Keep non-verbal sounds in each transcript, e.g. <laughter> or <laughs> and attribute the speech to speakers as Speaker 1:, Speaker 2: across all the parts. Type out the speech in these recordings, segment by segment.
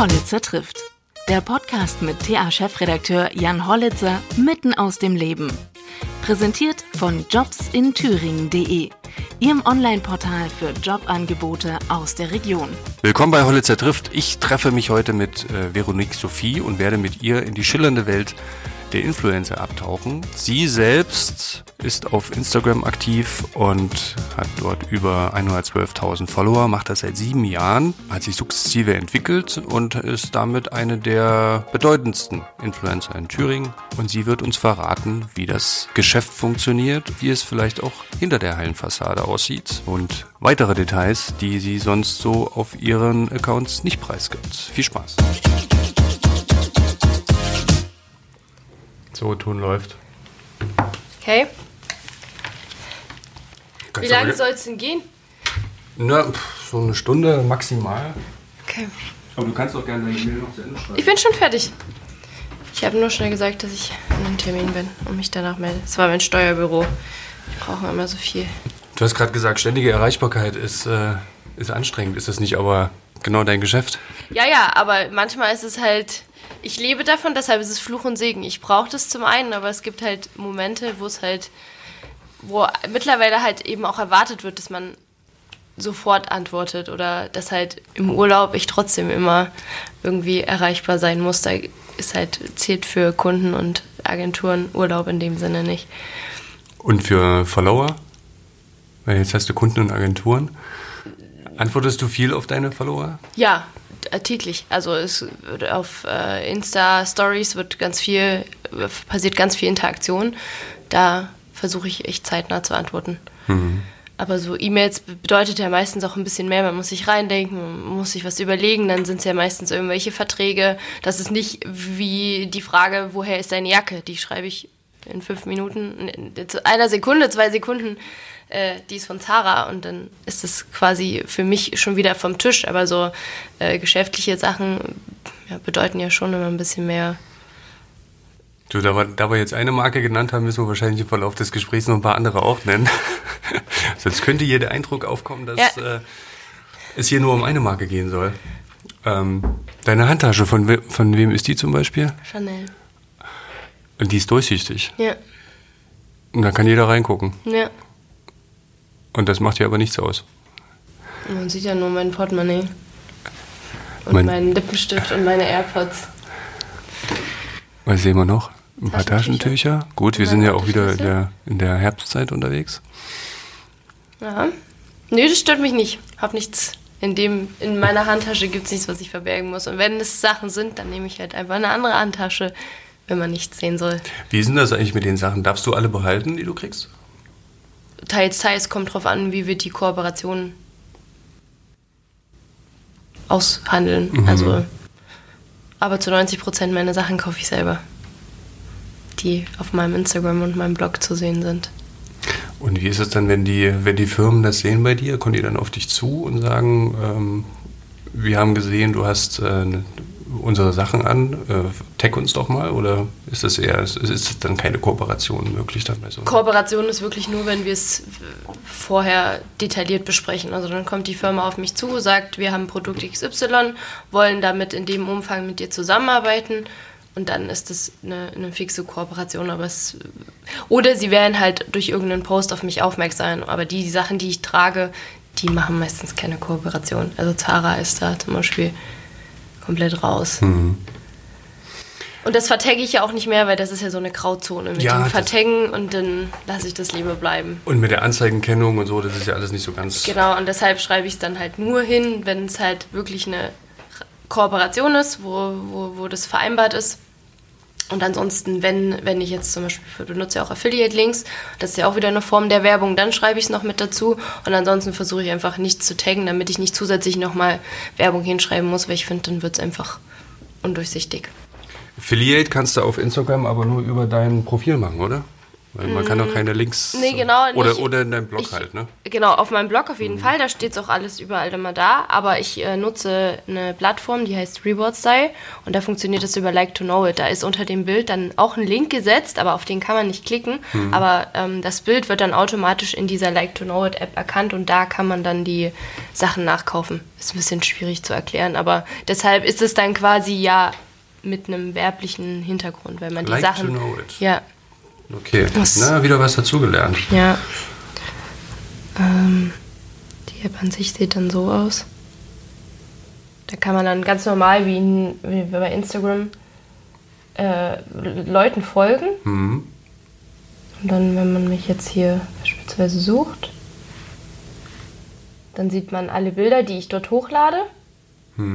Speaker 1: Hollitzer trifft. Der Podcast mit TA-Chefredakteur Jan Hollitzer mitten aus dem Leben. Präsentiert von jobsinthüringen.de, Ihrem Online-Portal für Jobangebote aus der Region.
Speaker 2: Willkommen bei Hollitzer trifft. Ich treffe mich heute mit äh, Veronique Sophie und werde mit ihr in die schillernde Welt der Influencer abtauchen. Sie selbst ist auf Instagram aktiv und hat dort über 112.000 Follower, macht das seit sieben Jahren, hat sich sukzessive entwickelt und ist damit eine der bedeutendsten Influencer in Thüringen. Und sie wird uns verraten, wie das Geschäft funktioniert, wie es vielleicht auch hinter der Hallenfassade aussieht und weitere Details, die sie sonst so auf ihren Accounts nicht preisgibt. Viel Spaß! So, Ton läuft.
Speaker 3: Okay.
Speaker 2: Kannst
Speaker 3: Wie lange soll es denn gehen?
Speaker 2: Na, pff, so eine Stunde maximal.
Speaker 3: Okay.
Speaker 2: Aber du kannst doch gerne deine Mail noch zu Ende schreiben.
Speaker 3: Ich bin schon fertig. Ich habe nur schnell gesagt, dass ich an einem Termin bin und mich danach melde. Es war mein Steuerbüro. Die brauchen immer so viel.
Speaker 2: Du hast gerade gesagt, ständige Erreichbarkeit ist, äh, ist anstrengend. Ist das nicht aber genau dein Geschäft?
Speaker 3: Ja, ja, aber manchmal ist es halt. Ich lebe davon, deshalb ist es Fluch und Segen. Ich brauche das zum einen, aber es gibt halt Momente, wo es halt. wo mittlerweile halt eben auch erwartet wird, dass man sofort antwortet oder dass halt im Urlaub ich trotzdem immer irgendwie erreichbar sein muss. Da ist halt, zählt für Kunden und Agenturen Urlaub in dem Sinne nicht.
Speaker 2: Und für Follower? Weil jetzt hast du Kunden und Agenturen. Antwortest du viel auf deine Follower?
Speaker 3: Ja, äh, täglich. Also es wird auf äh, Insta-Stories wird ganz viel, passiert ganz viel Interaktion. Da versuche ich echt zeitnah zu antworten. Aber so E-Mails bedeutet ja meistens auch ein bisschen mehr. Man muss sich reindenken, man muss sich was überlegen. Dann sind es ja meistens irgendwelche Verträge. Das ist nicht wie die Frage, woher ist deine Jacke? Die schreibe ich in fünf Minuten, in einer Sekunde, zwei Sekunden. Äh, die ist von Zara und dann ist es quasi für mich schon wieder vom Tisch. Aber so äh, geschäftliche Sachen ja, bedeuten ja schon immer ein bisschen mehr.
Speaker 2: Du, da wir, da wir jetzt eine Marke genannt haben, müssen wir wahrscheinlich im Verlauf des Gesprächs noch ein paar andere auch nennen. <laughs> Sonst könnte hier der Eindruck aufkommen, dass
Speaker 3: Ja.
Speaker 2: äh, es hier nur um eine Marke gehen soll. Ähm, deine Handtasche, von, we von wem ist die zum Beispiel?
Speaker 3: Chanel.
Speaker 2: Die ist durchsichtig.
Speaker 3: Ja,
Speaker 2: Und da kann jeder reingucken.
Speaker 3: ja.
Speaker 2: Und das macht dir aber nichts aus.
Speaker 3: Man sieht ja nur mein Portemonnaie. Und
Speaker 2: Mein-
Speaker 3: meinen Lippenstift und meine AirPods.
Speaker 2: Was sehen wir noch? Ein paar
Speaker 3: Taschentücher.
Speaker 2: Gut, wir
Speaker 3: Ja,
Speaker 2: sind ja auch wieder in der, in der Herbstzeit unterwegs.
Speaker 3: Ja. Nee, das stört mich nicht. Hab nichts. In, dem, in meiner Handtasche gibt es nichts, was ich verbergen muss. Und wenn es Sachen sind, dann nehme ich halt einfach eine andere Handtasche, wenn man nichts sehen soll.
Speaker 2: Wie ist denn das eigentlich mit den Sachen? Darfst du alle behalten, die du kriegst?
Speaker 3: Teils, teils kommt drauf an, wie wir die Kooperation aushandeln. Also, aber zu 90 Prozent meiner Sachen kaufe ich selber, die auf meinem Instagram und meinem Blog zu sehen sind.
Speaker 2: Und wie ist es dann, wenn die, wenn die Firmen das sehen bei dir? Kommen die dann auf dich zu und sagen, ähm, wir haben gesehen, du hast äh, ne- unsere Sachen an, äh, tag uns doch mal? Oder ist das eher, ist, ist dann keine Kooperation möglich dann bei so?
Speaker 3: Kooperation ist wirklich nur, wenn wir es vorher detailliert besprechen. Also dann kommt die Firma auf mich zu, sagt, wir haben Produkt XY, wollen damit in dem Umfang mit dir zusammenarbeiten und dann ist das eine, eine fixe Kooperation. Aber es, oder sie werden halt durch irgendeinen Post auf mich aufmerksam. Aber die, die Sachen, die ich trage, die machen meistens keine Kooperation. Also Zara ist da zum Beispiel komplett raus.
Speaker 2: Mhm.
Speaker 3: Und das vertagge ich ja auch nicht mehr, weil das ist ja so eine Grauzone mit
Speaker 2: Ja,
Speaker 3: dem Vertaggen und dann lasse ich das lieber bleiben.
Speaker 2: Und mit der Anzeigenkennung und so, das ist ja alles nicht so ganz.
Speaker 3: Genau, und deshalb schreibe ich es dann halt nur hin, wenn es halt wirklich eine Kooperation ist, wo, wo, wo das vereinbart ist. Und ansonsten, wenn, wenn ich jetzt zum Beispiel, du nutzt ja auch Affiliate-Links, das ist ja auch wieder eine Form der Werbung, dann schreibe ich es noch mit dazu. Und ansonsten versuche ich einfach nichts zu taggen, damit ich nicht zusätzlich nochmal Werbung hinschreiben muss, weil ich finde, dann wird es einfach undurchsichtig.
Speaker 2: Affiliate kannst du auf Instagram aber nur über dein Profil machen, oder? Weil man kann doch keine Links.
Speaker 3: Nee, genau.
Speaker 2: Oder,
Speaker 3: nicht.
Speaker 2: oder in deinem Blog
Speaker 3: Ich-
Speaker 2: halt, ne?
Speaker 3: Genau, auf meinem Blog auf jeden Fall, da steht es auch alles überall immer da. Aber ich äh, nutze eine Plattform, die heißt Reward Style und da funktioniert das über Like to Know It. Da ist unter dem Bild dann auch ein Link gesetzt, aber auf den kann man nicht klicken. Aber ähm, das Bild wird dann automatisch in dieser Like to Know It App erkannt und da kann man dann die Sachen nachkaufen. Ist ein bisschen schwierig zu erklären, aber deshalb ist es dann quasi ja mit einem werblichen Hintergrund, weil man die
Speaker 2: Like
Speaker 3: Sachen.
Speaker 2: to know it.
Speaker 3: Ja,
Speaker 2: Okay.
Speaker 3: Was-
Speaker 2: Na, wieder was dazugelernt.
Speaker 3: ja. Ähm, die App an sich sieht dann so aus. Da kann man dann ganz normal wie, in, wie bei Instagram äh, Leuten folgen.
Speaker 2: Mhm.
Speaker 3: Und dann, wenn man mich jetzt hier beispielsweise sucht, dann sieht man alle Bilder, die ich dort hochlade.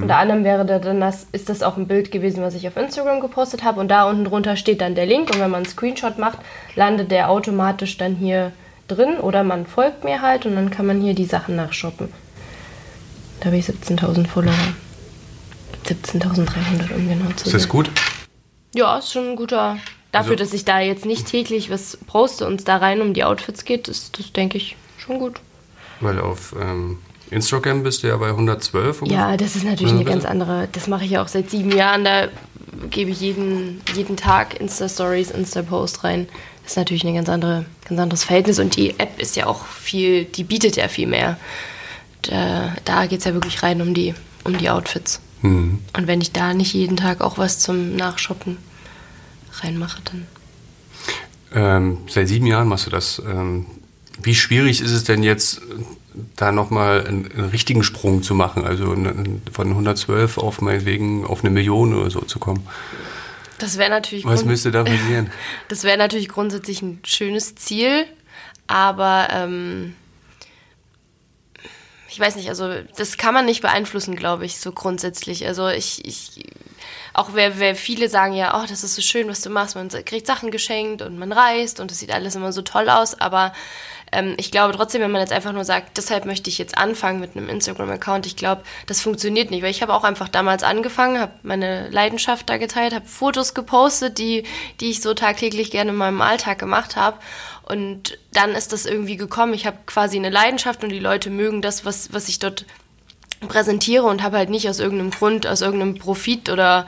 Speaker 3: Unter anderem wäre da dann das, ist das auch ein Bild gewesen, was ich auf Instagram gepostet habe. Und da unten drunter steht dann der Link. Und wenn man einen Screenshot macht, landet der automatisch dann hier drin. Oder man folgt mir halt und dann kann man hier die Sachen nachshoppen. Da habe ich 17.000 Follower. 17.300, um genau zu
Speaker 2: Ist
Speaker 3: sein.
Speaker 2: das gut?
Speaker 3: Ja, ist schon ein guter. Dafür,
Speaker 2: Also-
Speaker 3: dass ich da jetzt nicht täglich was poste und da rein um die Outfits geht, ist das, denke ich, schon gut.
Speaker 2: Weil auf ähm, Instagram bist du ja bei 112 ungefähr.
Speaker 3: Ja, das ist natürlich eine
Speaker 2: Oder
Speaker 3: ganz andere. Das mache ich ja auch seit sieben Jahren. Da gebe ich jeden, jeden Tag Insta-Stories, Insta-Post rein. Das ist natürlich ein ganz, andere, ganz anderes Verhältnis. Und die App ist ja auch viel, die bietet ja viel mehr. Da, da geht es ja wirklich rein um die, um die Outfits.
Speaker 2: Mhm.
Speaker 3: Und wenn ich da nicht jeden Tag auch was zum Nachshoppen reinmache, dann.
Speaker 2: Ähm, seit sieben Jahren machst du das. Ähm, wie schwierig ist es denn jetzt, da nochmal einen, einen richtigen Sprung zu machen? Also von 112 auf meinetwegen auf eine Million oder so zu kommen.
Speaker 3: Das wäre natürlich
Speaker 2: Was müsste da passieren? <laughs>
Speaker 3: Das wäre natürlich grundsätzlich ein schönes Ziel, aber ähm, ich weiß nicht, also das kann man nicht beeinflussen, glaube ich, so grundsätzlich. Also ich, ich auch wer, wer viele sagen ja, oh, das ist so schön, was du machst, man kriegt Sachen geschenkt und man reist und es sieht alles immer so toll aus, aber ähm, ich glaube trotzdem, wenn man jetzt einfach nur sagt, deshalb möchte ich jetzt anfangen mit einem Instagram-Account, ich glaube, das funktioniert nicht, weil ich habe auch einfach damals angefangen, habe meine Leidenschaft da geteilt, habe Fotos gepostet, die, die ich so tagtäglich gerne in meinem Alltag gemacht habe und dann ist das irgendwie gekommen, ich habe quasi eine Leidenschaft und die Leute mögen das, was, was ich dort präsentiere und habe halt nicht aus irgendeinem Grund, aus irgendeinem Profit oder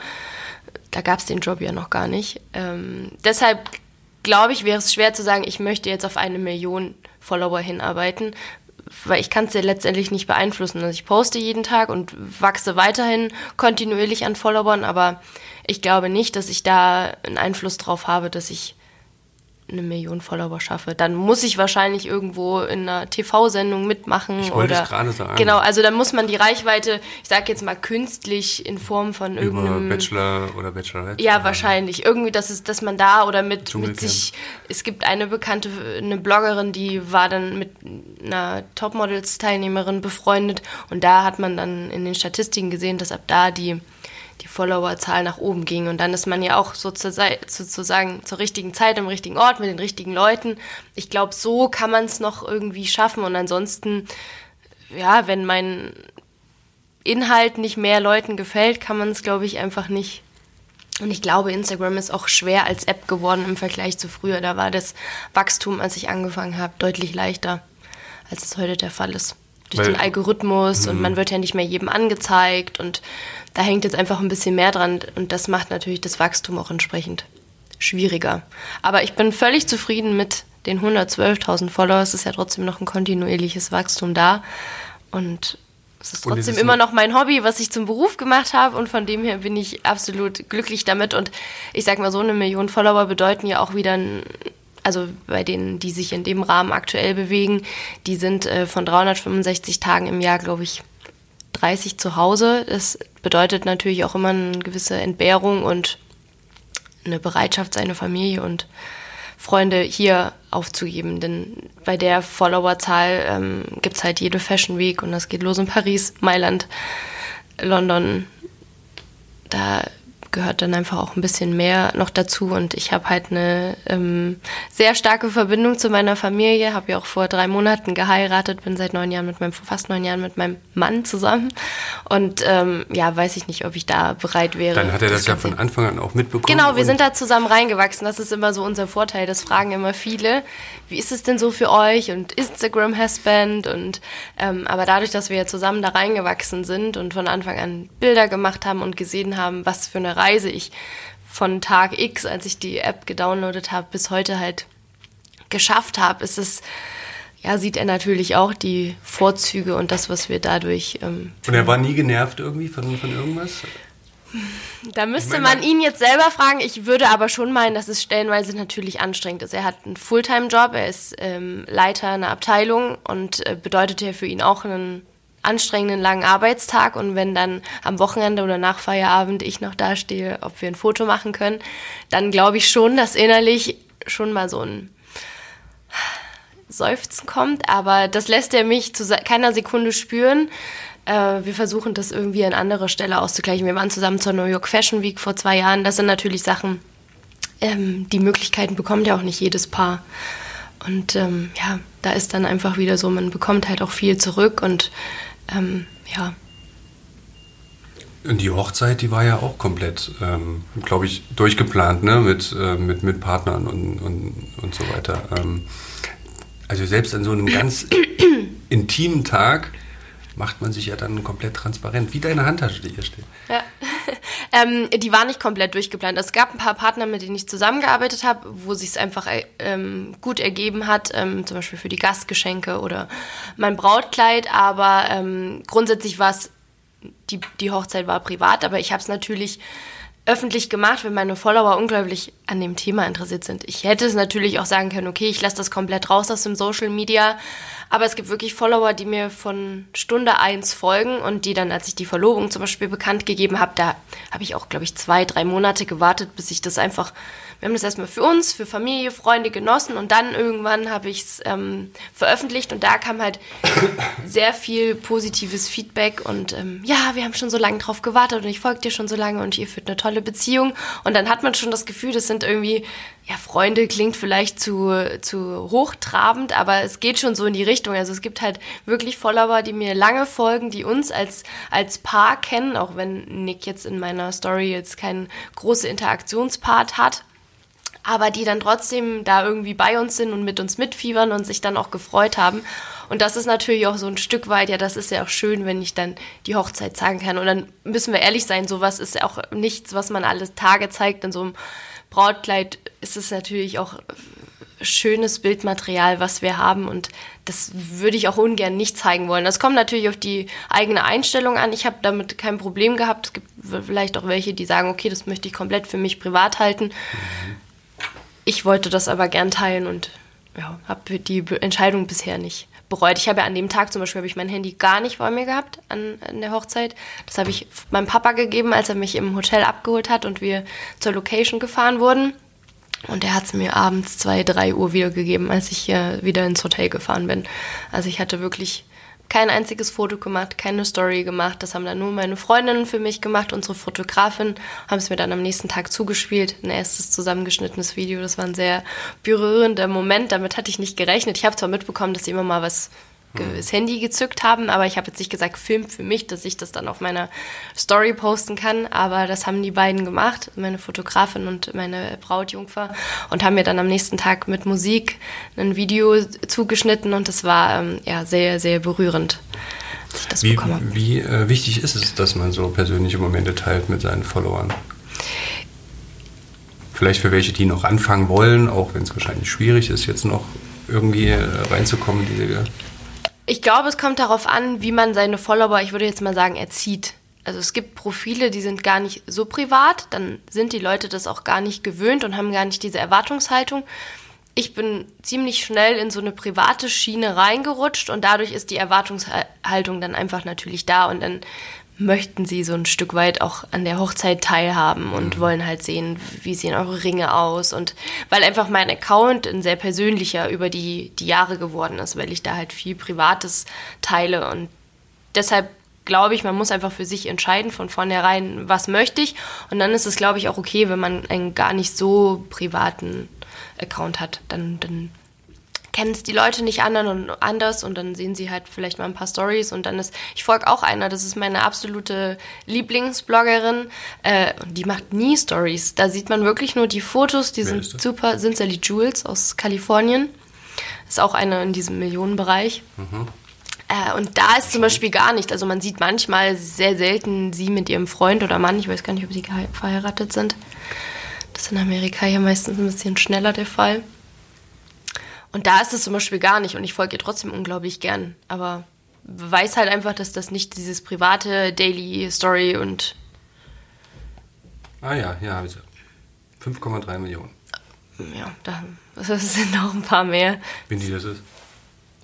Speaker 3: da gab es den Job ja noch gar nicht. Ähm, deshalb glaube ich, wäre es schwer zu sagen, ich möchte jetzt auf eine Million Follower hinarbeiten, weil ich kann es ja letztendlich nicht beeinflussen. Also ich poste jeden Tag und wachse weiterhin kontinuierlich an Followern, aber ich glaube nicht, dass ich da einen Einfluss drauf habe, dass ich eine Million Follower schaffe. Dann muss ich wahrscheinlich irgendwo in einer TV-Sendung mitmachen.
Speaker 2: Ich wollte
Speaker 3: oder,
Speaker 2: es gerade sagen.
Speaker 3: Genau, also dann muss man die Reichweite, ich sag jetzt mal künstlich in Form von
Speaker 2: Über
Speaker 3: irgendeinem
Speaker 2: Bachelor oder Bachelorette?
Speaker 3: ja, wahrscheinlich. Irgendwie, dass, es, dass man da oder mit, mit sich. Es gibt eine bekannte, eine Bloggerin, die war dann mit einer Topmodels-Teilnehmerin befreundet und da hat man dann in den Statistiken gesehen, dass ab da die, die Followerzahl nach oben ging. Und dann ist man ja auch sozusagen, sozusagen zur richtigen Zeit am richtigen Ort mit den richtigen Leuten. Ich glaube, so kann man es noch irgendwie schaffen. Und ansonsten, ja, wenn mein Inhalt nicht mehr Leuten gefällt, kann man es, glaube ich, einfach nicht und ich glaube, Instagram ist auch schwer als App geworden im Vergleich zu früher. Da war das Wachstum, als ich angefangen habe, deutlich leichter, als es heute der Fall ist. Durch
Speaker 2: Weil-
Speaker 3: den Algorithmus und man wird ja nicht mehr jedem angezeigt und da hängt jetzt einfach ein bisschen mehr dran und das macht natürlich das Wachstum auch entsprechend schwieriger. Aber ich bin völlig zufrieden mit den 112.000 Followers. Es ist ja trotzdem noch ein kontinuierliches Wachstum da und es ist trotzdem immer
Speaker 2: noch-
Speaker 3: noch mein Hobby, was ich zum Beruf gemacht habe und von dem her bin ich absolut glücklich damit und ich sag mal so eine Million Follower bedeuten ja auch wieder ein, also bei denen, die sich in dem Rahmen aktuell bewegen, die sind äh, von 365 Tagen im Jahr, glaube ich, 30 zu Hause. Das bedeutet natürlich auch immer eine gewisse Entbehrung und eine Bereitschaft, seine Familie und Freunde hier aufzugeben. Denn bei der Followerzahl ähm, gibt es halt jede Fashion Week und das geht los in Paris, Mailand, London. Da gehört dann einfach auch ein bisschen mehr noch dazu. Und ich habe halt eine ähm, sehr starke Verbindung zu meiner Familie. Habe ja auch vor drei Monaten geheiratet, bin seit neun Jahren mit meinem, fast neun Jahren mit meinem Mann zusammen. Und ähm, ja, weiß ich nicht, ob ich da bereit wäre.
Speaker 2: Dann hat er das, das ja von Anfang an auch mitbekommen.
Speaker 3: Genau, wir sind da zusammen reingewachsen. Das ist immer so unser Vorteil. Das fragen immer viele. Wie ist es denn so für euch? Und Instagram-Husband? Und ähm, aber dadurch, dass wir ja zusammen da reingewachsen sind und von Anfang an Bilder gemacht haben und gesehen haben, was für eine Reise ich von Tag X, als ich die App gedownloadet habe, bis heute halt geschafft habe, ist es, ja, sieht er natürlich auch die Vorzüge und das, was wir dadurch. Ähm,
Speaker 2: und er war nie genervt irgendwie von, von irgendwas?
Speaker 3: Da müsste man ihn jetzt selber fragen. Ich würde aber schon meinen, dass es stellenweise natürlich anstrengend ist. Er hat einen Fulltime-Job, er ist ähm, Leiter einer Abteilung und äh, bedeutet ja für ihn auch einen anstrengenden langen Arbeitstag und wenn dann am Wochenende oder nach Feierabend ich noch dastehe, ob wir ein Foto machen können, dann glaube ich schon, dass innerlich schon mal so ein Seufzen kommt, aber das lässt er mich zu keiner Sekunde spüren. Äh, wir versuchen das irgendwie an anderer Stelle auszugleichen. Wir waren zusammen zur New York Fashion Week vor zwei Jahren. Das sind natürlich Sachen, ähm, die Möglichkeiten bekommt ja auch nicht jedes Paar. Und ähm, ja, da ist dann einfach wieder so, man bekommt halt auch viel zurück und ähm, ja.
Speaker 2: Und die Hochzeit, die war ja auch komplett, ähm, glaube ich, durchgeplant, ne? Mit, äh, mit, mit Partnern und, und, und so weiter. Ähm, also selbst an so einem ganz <clears throat> intimen Tag macht man sich ja dann komplett transparent, wie deine Handtasche, die hier steht.
Speaker 3: Ja. <laughs> ähm, die war nicht komplett durchgeplant. Es gab ein paar Partner, mit denen ich zusammengearbeitet habe, wo sich es einfach äh, ähm, gut ergeben hat, ähm, zum Beispiel für die Gastgeschenke oder mein Brautkleid. Aber ähm, grundsätzlich war es, die, die Hochzeit war privat, aber ich habe es natürlich öffentlich gemacht, wenn meine Follower unglaublich an dem Thema interessiert sind. Ich hätte es natürlich auch sagen können, okay, ich lasse das komplett raus aus dem Social Media, aber es gibt wirklich Follower, die mir von Stunde eins folgen und die dann, als ich die Verlobung zum Beispiel bekannt gegeben habe, da habe ich auch, glaube ich, zwei, drei Monate gewartet, bis ich das einfach wir haben das erstmal für uns, für Familie, Freunde genossen und dann irgendwann habe ich es ähm, veröffentlicht und da kam halt <coughs> sehr viel positives Feedback und ähm, ja, wir haben schon so lange drauf gewartet und ich folge dir schon so lange und ihr führt eine tolle Beziehung und dann hat man schon das Gefühl, das sind irgendwie, ja, Freunde klingt vielleicht zu, zu hochtrabend, aber es geht schon so in die Richtung. Also es gibt halt wirklich Follower, die mir lange folgen, die uns als, als Paar kennen, auch wenn Nick jetzt in meiner Story jetzt keinen großen Interaktionspart hat aber die dann trotzdem da irgendwie bei uns sind und mit uns mitfiebern und sich dann auch gefreut haben. Und das ist natürlich auch so ein Stück weit, ja, das ist ja auch schön, wenn ich dann die Hochzeit zeigen kann. Und dann müssen wir ehrlich sein, sowas ist ja auch nichts, was man alles Tage zeigt. In so einem Brautkleid ist es natürlich auch schönes Bildmaterial, was wir haben und das würde ich auch ungern nicht zeigen wollen. Das kommt natürlich auf die eigene Einstellung an. Ich habe damit kein Problem gehabt. Es gibt vielleicht auch welche, die sagen, okay, das möchte ich komplett für mich privat halten. Mhm. Ich wollte das aber gern teilen und ja, habe die Entscheidung bisher nicht bereut. Ich habe ja an dem Tag zum Beispiel ich mein Handy gar nicht bei mir gehabt an, an der Hochzeit. Das habe ich meinem Papa gegeben, als er mich im Hotel abgeholt hat und wir zur Location gefahren wurden. Und er hat es mir abends zwei, drei Uhr wiedergegeben, als ich äh, wieder ins Hotel gefahren bin. Also ich hatte wirklich kein einziges Foto gemacht, keine Story gemacht. Das haben dann nur meine Freundinnen für mich gemacht, unsere Fotografin, haben es mir dann am nächsten Tag zugespielt. Ein erstes zusammengeschnittenes Video. Das war ein sehr berührender Moment. Damit hatte ich nicht gerechnet. Ich habe zwar mitbekommen, dass sie immer mal was das Handy gezückt haben, aber ich habe jetzt nicht gesagt, filmt für mich, dass ich das dann auf meiner Story posten kann, aber das haben die beiden gemacht, meine Fotografin und meine Brautjungfer und haben mir dann am nächsten Tag mit Musik ein Video zugeschnitten und das war ähm, ja sehr, sehr berührend.
Speaker 2: Dass ich das wie wie äh, wichtig ist es, dass man so persönliche Momente teilt mit seinen Followern? Vielleicht für welche, die noch anfangen wollen, auch wenn es wahrscheinlich schwierig ist, jetzt noch irgendwie äh, reinzukommen, diese
Speaker 3: ich glaube, es kommt darauf an, wie man seine Follower, ich würde jetzt mal sagen, erzieht. Also es gibt Profile, die sind gar nicht so privat, dann sind die Leute das auch gar nicht gewöhnt und haben gar nicht diese Erwartungshaltung. Ich bin ziemlich schnell in so eine private Schiene reingerutscht und dadurch ist die Erwartungshaltung dann einfach natürlich da und dann möchten sie so ein Stück weit auch an der Hochzeit teilhaben und mhm. wollen halt sehen, wie sehen eure Ringe aus und weil einfach mein Account ein sehr persönlicher über die, die Jahre geworden ist, weil ich da halt viel Privates teile und deshalb glaube ich, man muss einfach für sich entscheiden von vornherein, was möchte ich. Und dann ist es, glaube ich, auch okay, wenn man einen gar nicht so privaten Account hat. Dann, dann kennen es die Leute nicht anderen und anders und dann sehen sie halt vielleicht mal ein paar Stories und dann ist, ich folge auch einer, das ist meine absolute Lieblingsbloggerin äh, die macht nie Stories. Da sieht man wirklich nur die Fotos, die Wer sind super, sind Sally Jules aus Kalifornien. Ist auch eine in diesem Millionenbereich. Mhm. Äh, und da ist zum Beispiel gar nicht. Also man sieht manchmal sehr selten sie mit ihrem Freund oder Mann. Ich weiß gar nicht, ob sie verheiratet sind. Das ist in Amerika ja meistens ein bisschen schneller der Fall. Und da ist es zum Beispiel gar nicht und ich folge ihr trotzdem unglaublich gern. Aber weiß halt einfach, dass das nicht dieses private Daily Story und.
Speaker 2: Ah ja, ja, habe ich 5,3 Millionen.
Speaker 3: Ja, da, <laughs> das sind noch ein paar mehr.
Speaker 2: Wenn die das ist?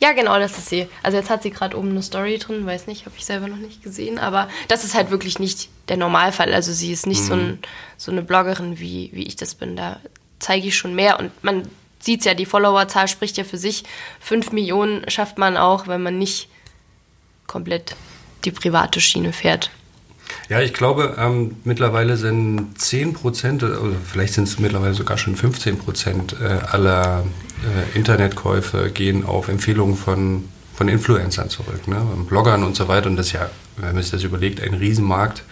Speaker 3: Ja, genau, das ist sie. Also jetzt hat sie gerade oben eine Story drin, weiß nicht, habe ich selber noch nicht gesehen, aber das ist halt wirklich nicht der Normalfall. Also sie ist nicht mhm. so, ein, so eine Bloggerin, wie, wie ich das bin. Da zeige ich schon mehr und man sieht ja, die Followerzahl spricht ja für sich. Fünf Millionen schafft man auch, wenn man nicht komplett die private Schiene fährt.
Speaker 2: Ja, ich glaube, ähm, mittlerweile sind 10 Prozent, oder vielleicht sind es mittlerweile sogar schon 15 Prozent äh, aller äh, Internetkäufe gehen auf Empfehlungen von, von Influencern zurück, ne? Bloggern und so weiter. Und das ist ja, wenn man sich das überlegt, ein Riesenmarkt.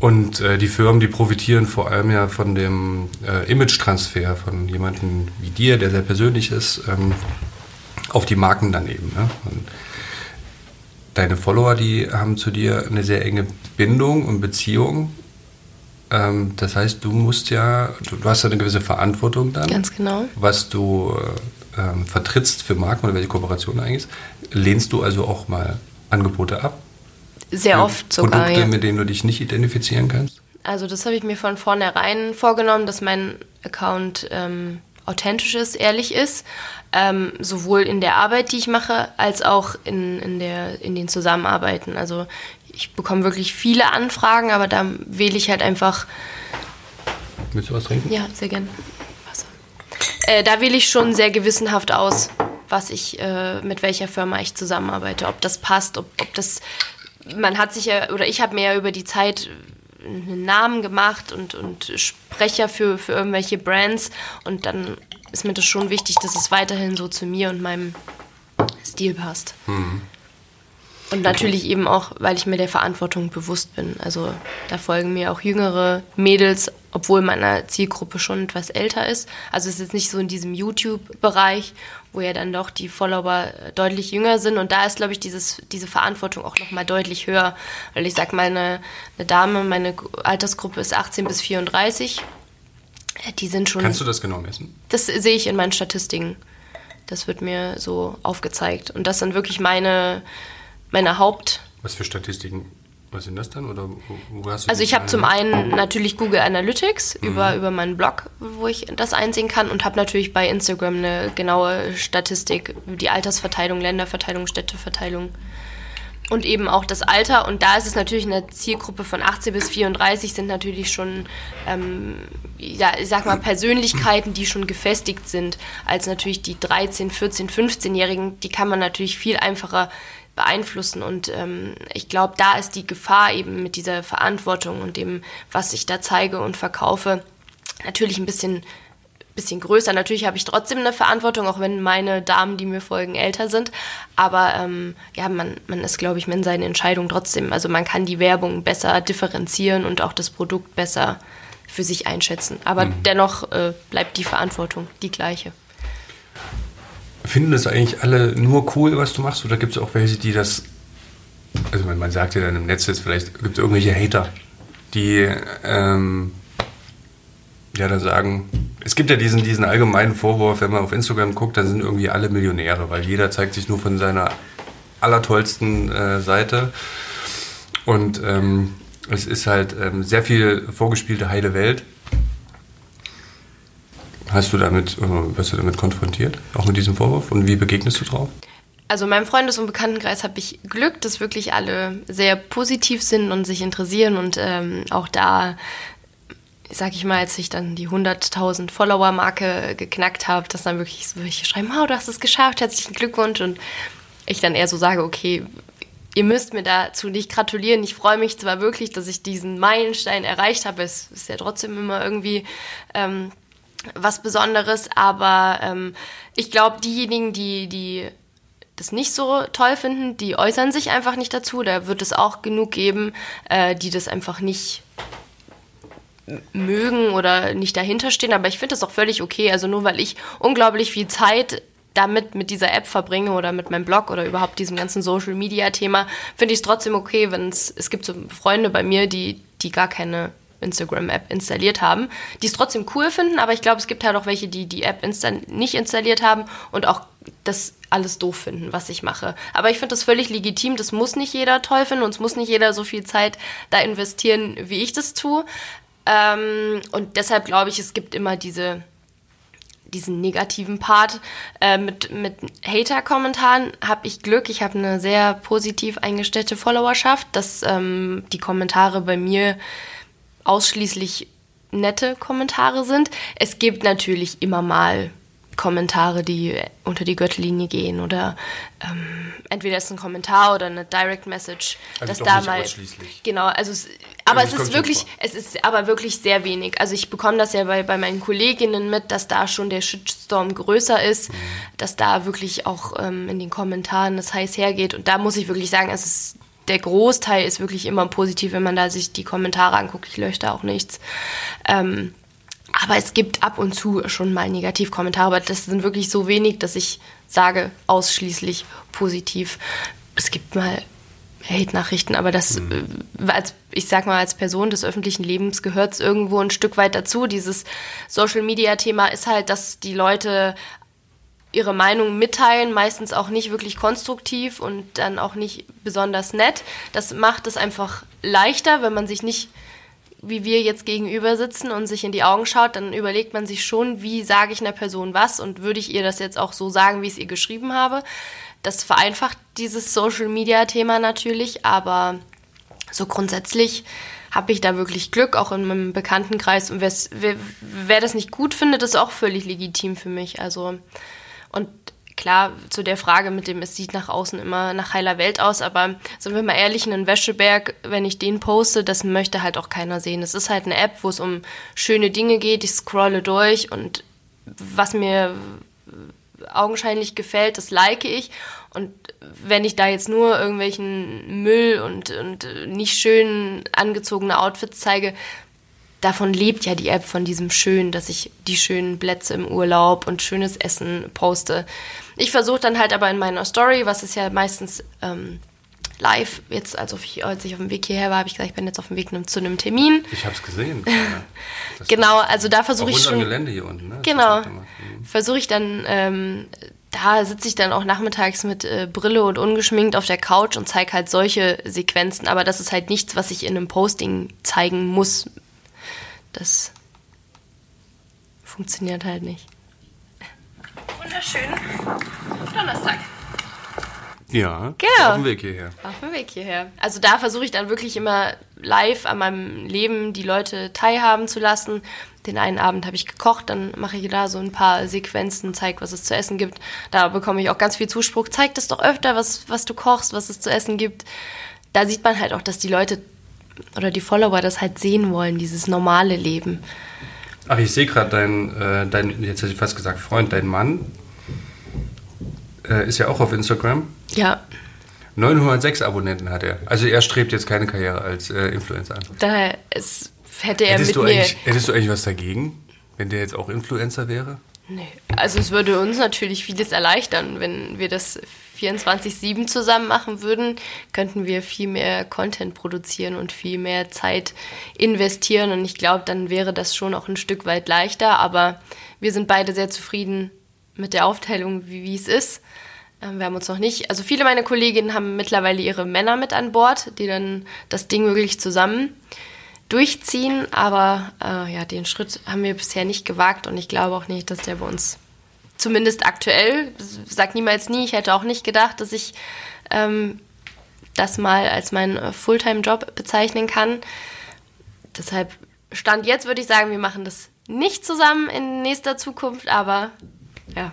Speaker 2: Und äh, die Firmen, die profitieren vor allem ja von dem äh, Image-Transfer von jemandem wie dir, der sehr persönlich ist, ähm, auf die Marken daneben. Ne? deine Follower, die haben zu dir eine sehr enge Bindung und Beziehung. Ähm, das heißt, du musst ja, du, du, hast ja eine gewisse Verantwortung dann.
Speaker 3: Ganz genau.
Speaker 2: Was du äh, ähm, vertrittst für Marken oder welche Kooperation eigentlich. Lehnst du also auch mal Angebote ab?
Speaker 3: Sehr oft sogar.
Speaker 2: Produkte, ja. mit denen du dich nicht identifizieren kannst?
Speaker 3: Also das habe ich mir von vornherein vorgenommen, dass mein Account ähm, authentisch ist, ehrlich ist, ähm, sowohl in der Arbeit, die ich mache, als auch in, in, der, in den Zusammenarbeiten. Also ich bekomme wirklich viele Anfragen, aber da wähle ich halt einfach.
Speaker 2: Willst du was trinken?
Speaker 3: Ja, sehr gerne. Wasser. Äh, da wähle ich schon sehr gewissenhaft aus, was ich, äh, mit welcher Firma ich zusammenarbeite, ob das passt, ob, ob das man hat sich ja, oder ich habe mir ja über die Zeit einen Namen gemacht und, und Sprecher für, für irgendwelche Brands und dann ist mir das schon wichtig, dass es weiterhin so zu mir und meinem Stil passt. Mhm. Und natürlich eben auch, weil ich mir der Verantwortung bewusst bin. Also da folgen mir auch jüngere Mädels, obwohl meine Zielgruppe schon etwas älter ist. Also es ist jetzt nicht so in diesem YouTube-Bereich, wo ja dann doch die Follower deutlich jünger sind. Und da ist, glaube ich, dieses, diese Verantwortung auch nochmal deutlich höher. Weil ich sage, meine eine Dame, meine Altersgruppe ist 18 bis 34. Die sind schon.
Speaker 2: Kannst du das genau messen?
Speaker 3: Das sehe ich in meinen Statistiken. Das wird mir so aufgezeigt. Und das sind wirklich meine meine Haupt.
Speaker 2: Was für Statistiken? Was sind das dann? Oder
Speaker 3: wo, hast du also ich habe zum einen natürlich Google Analytics mhm. über, über meinen Blog, wo ich das einsehen kann und habe natürlich bei Instagram eine genaue Statistik, die Altersverteilung, Länderverteilung, Städteverteilung und eben auch das Alter. Und da ist es natürlich eine Zielgruppe von 18 bis 34 sind natürlich schon, ähm, ja, ich sag mal, Persönlichkeiten, die schon gefestigt sind, als natürlich die 13, 14, 15-Jährigen. Die kann man natürlich viel einfacher beeinflussen. Und ähm, ich glaube, da ist die Gefahr eben mit dieser Verantwortung und dem, was ich da zeige und verkaufe, natürlich ein bisschen bisschen größer. Natürlich habe ich trotzdem eine Verantwortung, auch wenn meine Damen, die mir folgen, älter sind. Aber ähm, ja, man, man ist, glaube ich, in seinen Entscheidungen trotzdem. Also man kann die Werbung besser differenzieren und auch das Produkt besser für sich einschätzen. Aber mhm. dennoch äh, bleibt die Verantwortung die gleiche
Speaker 2: finden das eigentlich alle nur cool, was du machst? Oder gibt es auch welche, die das. Also, man sagt ja dann im Netz jetzt, vielleicht gibt es irgendwelche Hater, die ähm, ja dann sagen, es gibt ja diesen, diesen allgemeinen Vorwurf, wenn man auf Instagram guckt, dann sind irgendwie alle Millionäre, weil jeder zeigt sich nur von seiner allertollsten äh, Seite. Und ähm, es ist halt ähm, sehr viel vorgespielte heile Welt. Hast du damit, äh, wirst du damit konfrontiert, auch mit diesem Vorwurf? Und wie begegnest du drauf?
Speaker 3: Also in meinem Freundes- und Bekanntenkreis habe ich Glück, dass wirklich alle sehr positiv sind und sich interessieren und ähm, auch da, sag ich mal, als ich dann die 100.000 Follower-Marke geknackt habe, dass dann wirklich so welche schreiben, oh, du hast es geschafft, herzlichen Glückwunsch und ich dann eher so sage, okay, ihr müsst mir dazu nicht gratulieren. Ich freue mich zwar wirklich, dass ich diesen Meilenstein erreicht habe. Es ist ja trotzdem immer irgendwie ähm, was Besonderes, aber ähm, ich glaube, diejenigen, die, die das nicht so toll finden, die äußern sich einfach nicht dazu. Da wird es auch genug geben, äh, die das einfach nicht mögen oder nicht dahinter stehen. Aber ich finde das auch völlig okay. Also nur weil ich unglaublich viel Zeit damit mit dieser App verbringe oder mit meinem Blog oder überhaupt diesem ganzen Social Media Thema, finde ich es trotzdem okay, wenn es, es gibt so Freunde bei mir, die, die gar keine Instagram-App installiert haben, die es trotzdem cool finden, aber ich glaube, es gibt halt auch welche, die die App insta nicht installiert haben und auch das alles doof finden, was ich mache. Aber ich finde das völlig legitim, das muss nicht jeder toll finden und es muss nicht jeder so viel Zeit da investieren, wie ich das tue. Ähm, und deshalb glaube ich, es gibt immer diese diesen negativen Part. Äh, mit mit Hater-Kommentaren habe ich Glück. Ich habe eine sehr positiv eingestellte Followerschaft, dass ähm, die Kommentare bei mir ausschließlich nette Kommentare sind. Es gibt natürlich immer mal Kommentare, die unter die Gürtellinie gehen oder ähm, entweder ist ein Kommentar oder eine Direct Message, also dass da mal genau, also es, aber also es ist wirklich, es ist aber wirklich sehr wenig. Also ich bekomme das ja bei, bei meinen Kolleginnen mit, dass da schon der Shitstorm größer ist, mhm. dass da wirklich auch ähm, in den Kommentaren das heiß hergeht und da muss ich wirklich sagen, es ist der Großteil ist wirklich immer positiv, wenn man da sich die Kommentare anguckt. Ich lösche da auch nichts. Ähm, aber es gibt ab und zu schon mal Negativkommentare, aber das sind wirklich so wenig, dass ich sage, ausschließlich positiv. Es gibt mal Hate-Nachrichten, aber das, mhm. Äh, als, ich sag mal, als Person des öffentlichen Lebens gehört es irgendwo ein Stück weit dazu. Dieses Social-Media-Thema ist halt, dass die Leute ihre Meinung mitteilen, meistens auch nicht wirklich konstruktiv und dann auch nicht besonders nett. Das macht es einfach leichter, wenn man sich nicht wie wir jetzt gegenüber sitzen und sich in die Augen schaut, dann überlegt man sich schon, wie sage ich einer Person was und würde ich ihr das jetzt auch so sagen, wie ich es ihr geschrieben habe. Das vereinfacht dieses Social-Media-Thema natürlich, aber so grundsätzlich habe ich da wirklich Glück, auch in meinem Bekanntenkreis. Und wer, wer das nicht gut findet, ist auch völlig legitim für mich. Also, und klar, zu der Frage mit dem, es sieht nach außen immer nach heiler Welt aus, aber sind wir mal ehrlich, einen Wäscheberg, wenn ich den poste, das möchte halt auch keiner sehen. Es ist halt eine App, wo es um schöne Dinge geht, ich scrolle durch und was mir augenscheinlich gefällt, das like ich. Und wenn ich da jetzt nur irgendwelchen Müll und, und nicht schön angezogene Outfits zeige, davon lebt ja die App, von diesem Schön, dass ich die schönen Plätze im Urlaub und schönes Essen poste. Ich versuche dann halt aber in meiner Story, was ist ja meistens ähm, live, jetzt also als ich auf dem Weg hierher war, habe ich gesagt, ich bin jetzt auf dem Weg zu einem Termin.
Speaker 2: Ich habe es gesehen. <laughs>
Speaker 3: genau, also da versuche ich schon.
Speaker 2: Gelände hier unten, ne?
Speaker 3: Genau. Versuche ich dann ähm, da sitze ich dann auch nachmittags mit äh, Brille und ungeschminkt auf der Couch und zeige halt solche Sequenzen. Aber das ist halt nichts, was ich in einem Posting zeigen muss das funktioniert halt nicht. Wunderschön. Donnerstag.
Speaker 2: Ja, genau. auf dem Weg hierher.
Speaker 3: Auf dem Weg hierher. Also da versuche ich dann wirklich immer live an meinem Leben die Leute teilhaben zu lassen. Den einen Abend habe ich gekocht, dann mache ich da so ein paar Sequenzen, zeige, was es zu essen gibt. Da bekomme ich auch ganz viel Zuspruch. Zeig das doch öfter, was, was du kochst, was es zu essen gibt. Da sieht man halt auch, dass die Leute oder die Follower das halt sehen wollen, dieses normale Leben.
Speaker 2: Ach, ich sehe gerade dein, äh, dein, jetzt hätte ich fast gesagt, Freund, dein Mann äh, ist ja auch auf Instagram.
Speaker 3: Ja.
Speaker 2: 906 Abonnenten hat er. Also er strebt jetzt keine Karriere als äh, Influencer an.
Speaker 3: Daher es, hätte er
Speaker 2: hättest
Speaker 3: mit
Speaker 2: mir... Hättest du eigentlich was dagegen, wenn der jetzt auch Influencer wäre?
Speaker 3: Nee. Also es würde uns natürlich vieles erleichtern, wenn wir das 24-7 zusammen machen würden, könnten wir viel mehr Content produzieren und viel mehr Zeit investieren. Und ich glaube, dann wäre das schon auch ein Stück weit leichter. Aber wir sind beide sehr zufrieden mit der Aufteilung, wie, wie es ist. Ähm, wir haben uns noch nicht, also viele meiner Kolleginnen haben mittlerweile ihre Männer mit an Bord, die dann das Ding wirklich zusammen durchziehen. Aber äh, ja, den Schritt haben wir bisher nicht gewagt und ich glaube auch nicht, dass der bei uns zumindest aktuell, sag niemals nie, ich hätte auch nicht gedacht, dass ich ähm, das mal als meinen äh, Fulltime-Job bezeichnen kann. Deshalb Stand jetzt würde ich sagen, wir machen das nicht zusammen in nächster Zukunft, aber ja.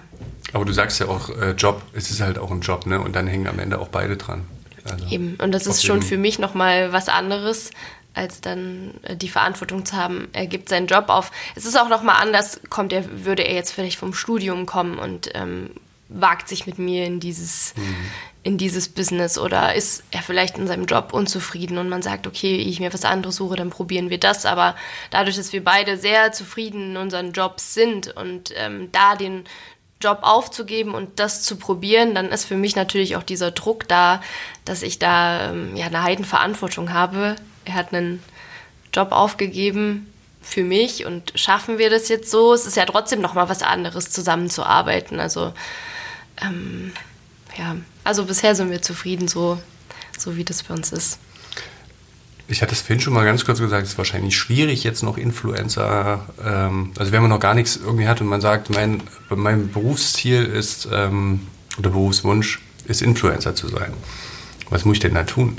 Speaker 2: Aber du sagst ja auch äh, Job, es ist halt auch ein Job, ne? Und dann hängen am Ende auch beide dran.
Speaker 3: Also Eben, und das ist schon für mich nochmal was anderes, als dann äh, die Verantwortung zu haben, er gibt seinen Job auf. Es ist auch nochmal anders, kommt er, würde er jetzt vielleicht vom Studium kommen und ähm, wagt sich mit mir in dieses, mhm. in dieses Business oder ist er vielleicht in seinem Job unzufrieden und man sagt, okay, ich mir was anderes suche, dann probieren wir das. Aber dadurch, dass wir beide sehr zufrieden in unseren Jobs sind und ähm, da den Job aufzugeben und das zu probieren, dann ist für mich natürlich auch dieser Druck da, dass ich da ähm, ja eine Heidenverantwortung habe. Er hat einen Job aufgegeben für mich und schaffen wir das jetzt so? Es ist ja trotzdem noch mal was anderes, zusammenzuarbeiten. Also ähm, ja, also bisher sind wir zufrieden, so, so wie das bei uns ist.
Speaker 2: Ich hatte es vorhin schon mal ganz kurz gesagt, es ist wahrscheinlich schwierig, jetzt noch Influencer, ähm, also wenn man noch gar nichts irgendwie hat und man sagt, mein, mein Berufsziel ist, ähm, oder Berufswunsch ist, Influencer zu sein. Was muss ich denn da tun?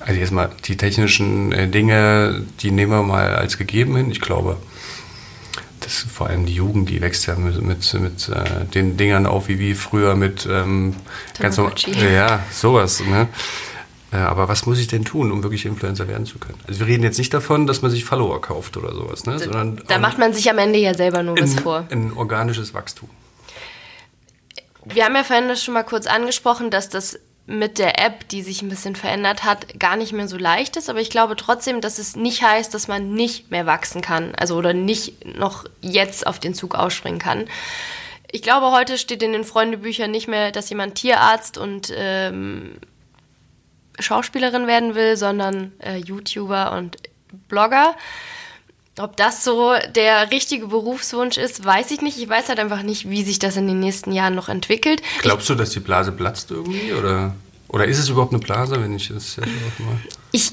Speaker 2: Also jetzt mal die technischen äh, Dinge, die nehmen wir mal als gegeben hin. Ich glaube, das vor allem die Jugend, die wächst ja mit, mit, mit äh, den Dingern auf, wie, wie früher mit ähm, ganz normal, ja, sowas. Ne? Äh, aber was muss ich denn tun, um wirklich Influencer werden zu können? Also wir reden jetzt nicht davon, dass man sich Follower kauft oder sowas, ne?
Speaker 3: Sondern da macht man sich am Ende ja selber nur
Speaker 2: in,
Speaker 3: was vor.
Speaker 2: Ein organisches Wachstum.
Speaker 3: Wir haben ja vorhin das schon mal kurz angesprochen, dass das mit der App, die sich ein bisschen verändert hat, gar nicht mehr so leicht ist. Aber ich glaube trotzdem, dass es nicht heißt, dass man nicht mehr wachsen kann. Also oder nicht noch jetzt auf den Zug ausspringen kann. Ich glaube, heute steht in den Freundebüchern nicht mehr, dass jemand Tierarzt und ähm, Schauspielerin werden will, sondern äh, YouTuber und Blogger. Ob das so der richtige Berufswunsch ist, weiß ich nicht. Ich weiß halt einfach nicht, wie sich das in den nächsten Jahren noch entwickelt.
Speaker 2: Glaubst du, dass die Blase platzt irgendwie? Oder, oder ist es überhaupt eine Blase, wenn ich das ja mal.
Speaker 3: Ich.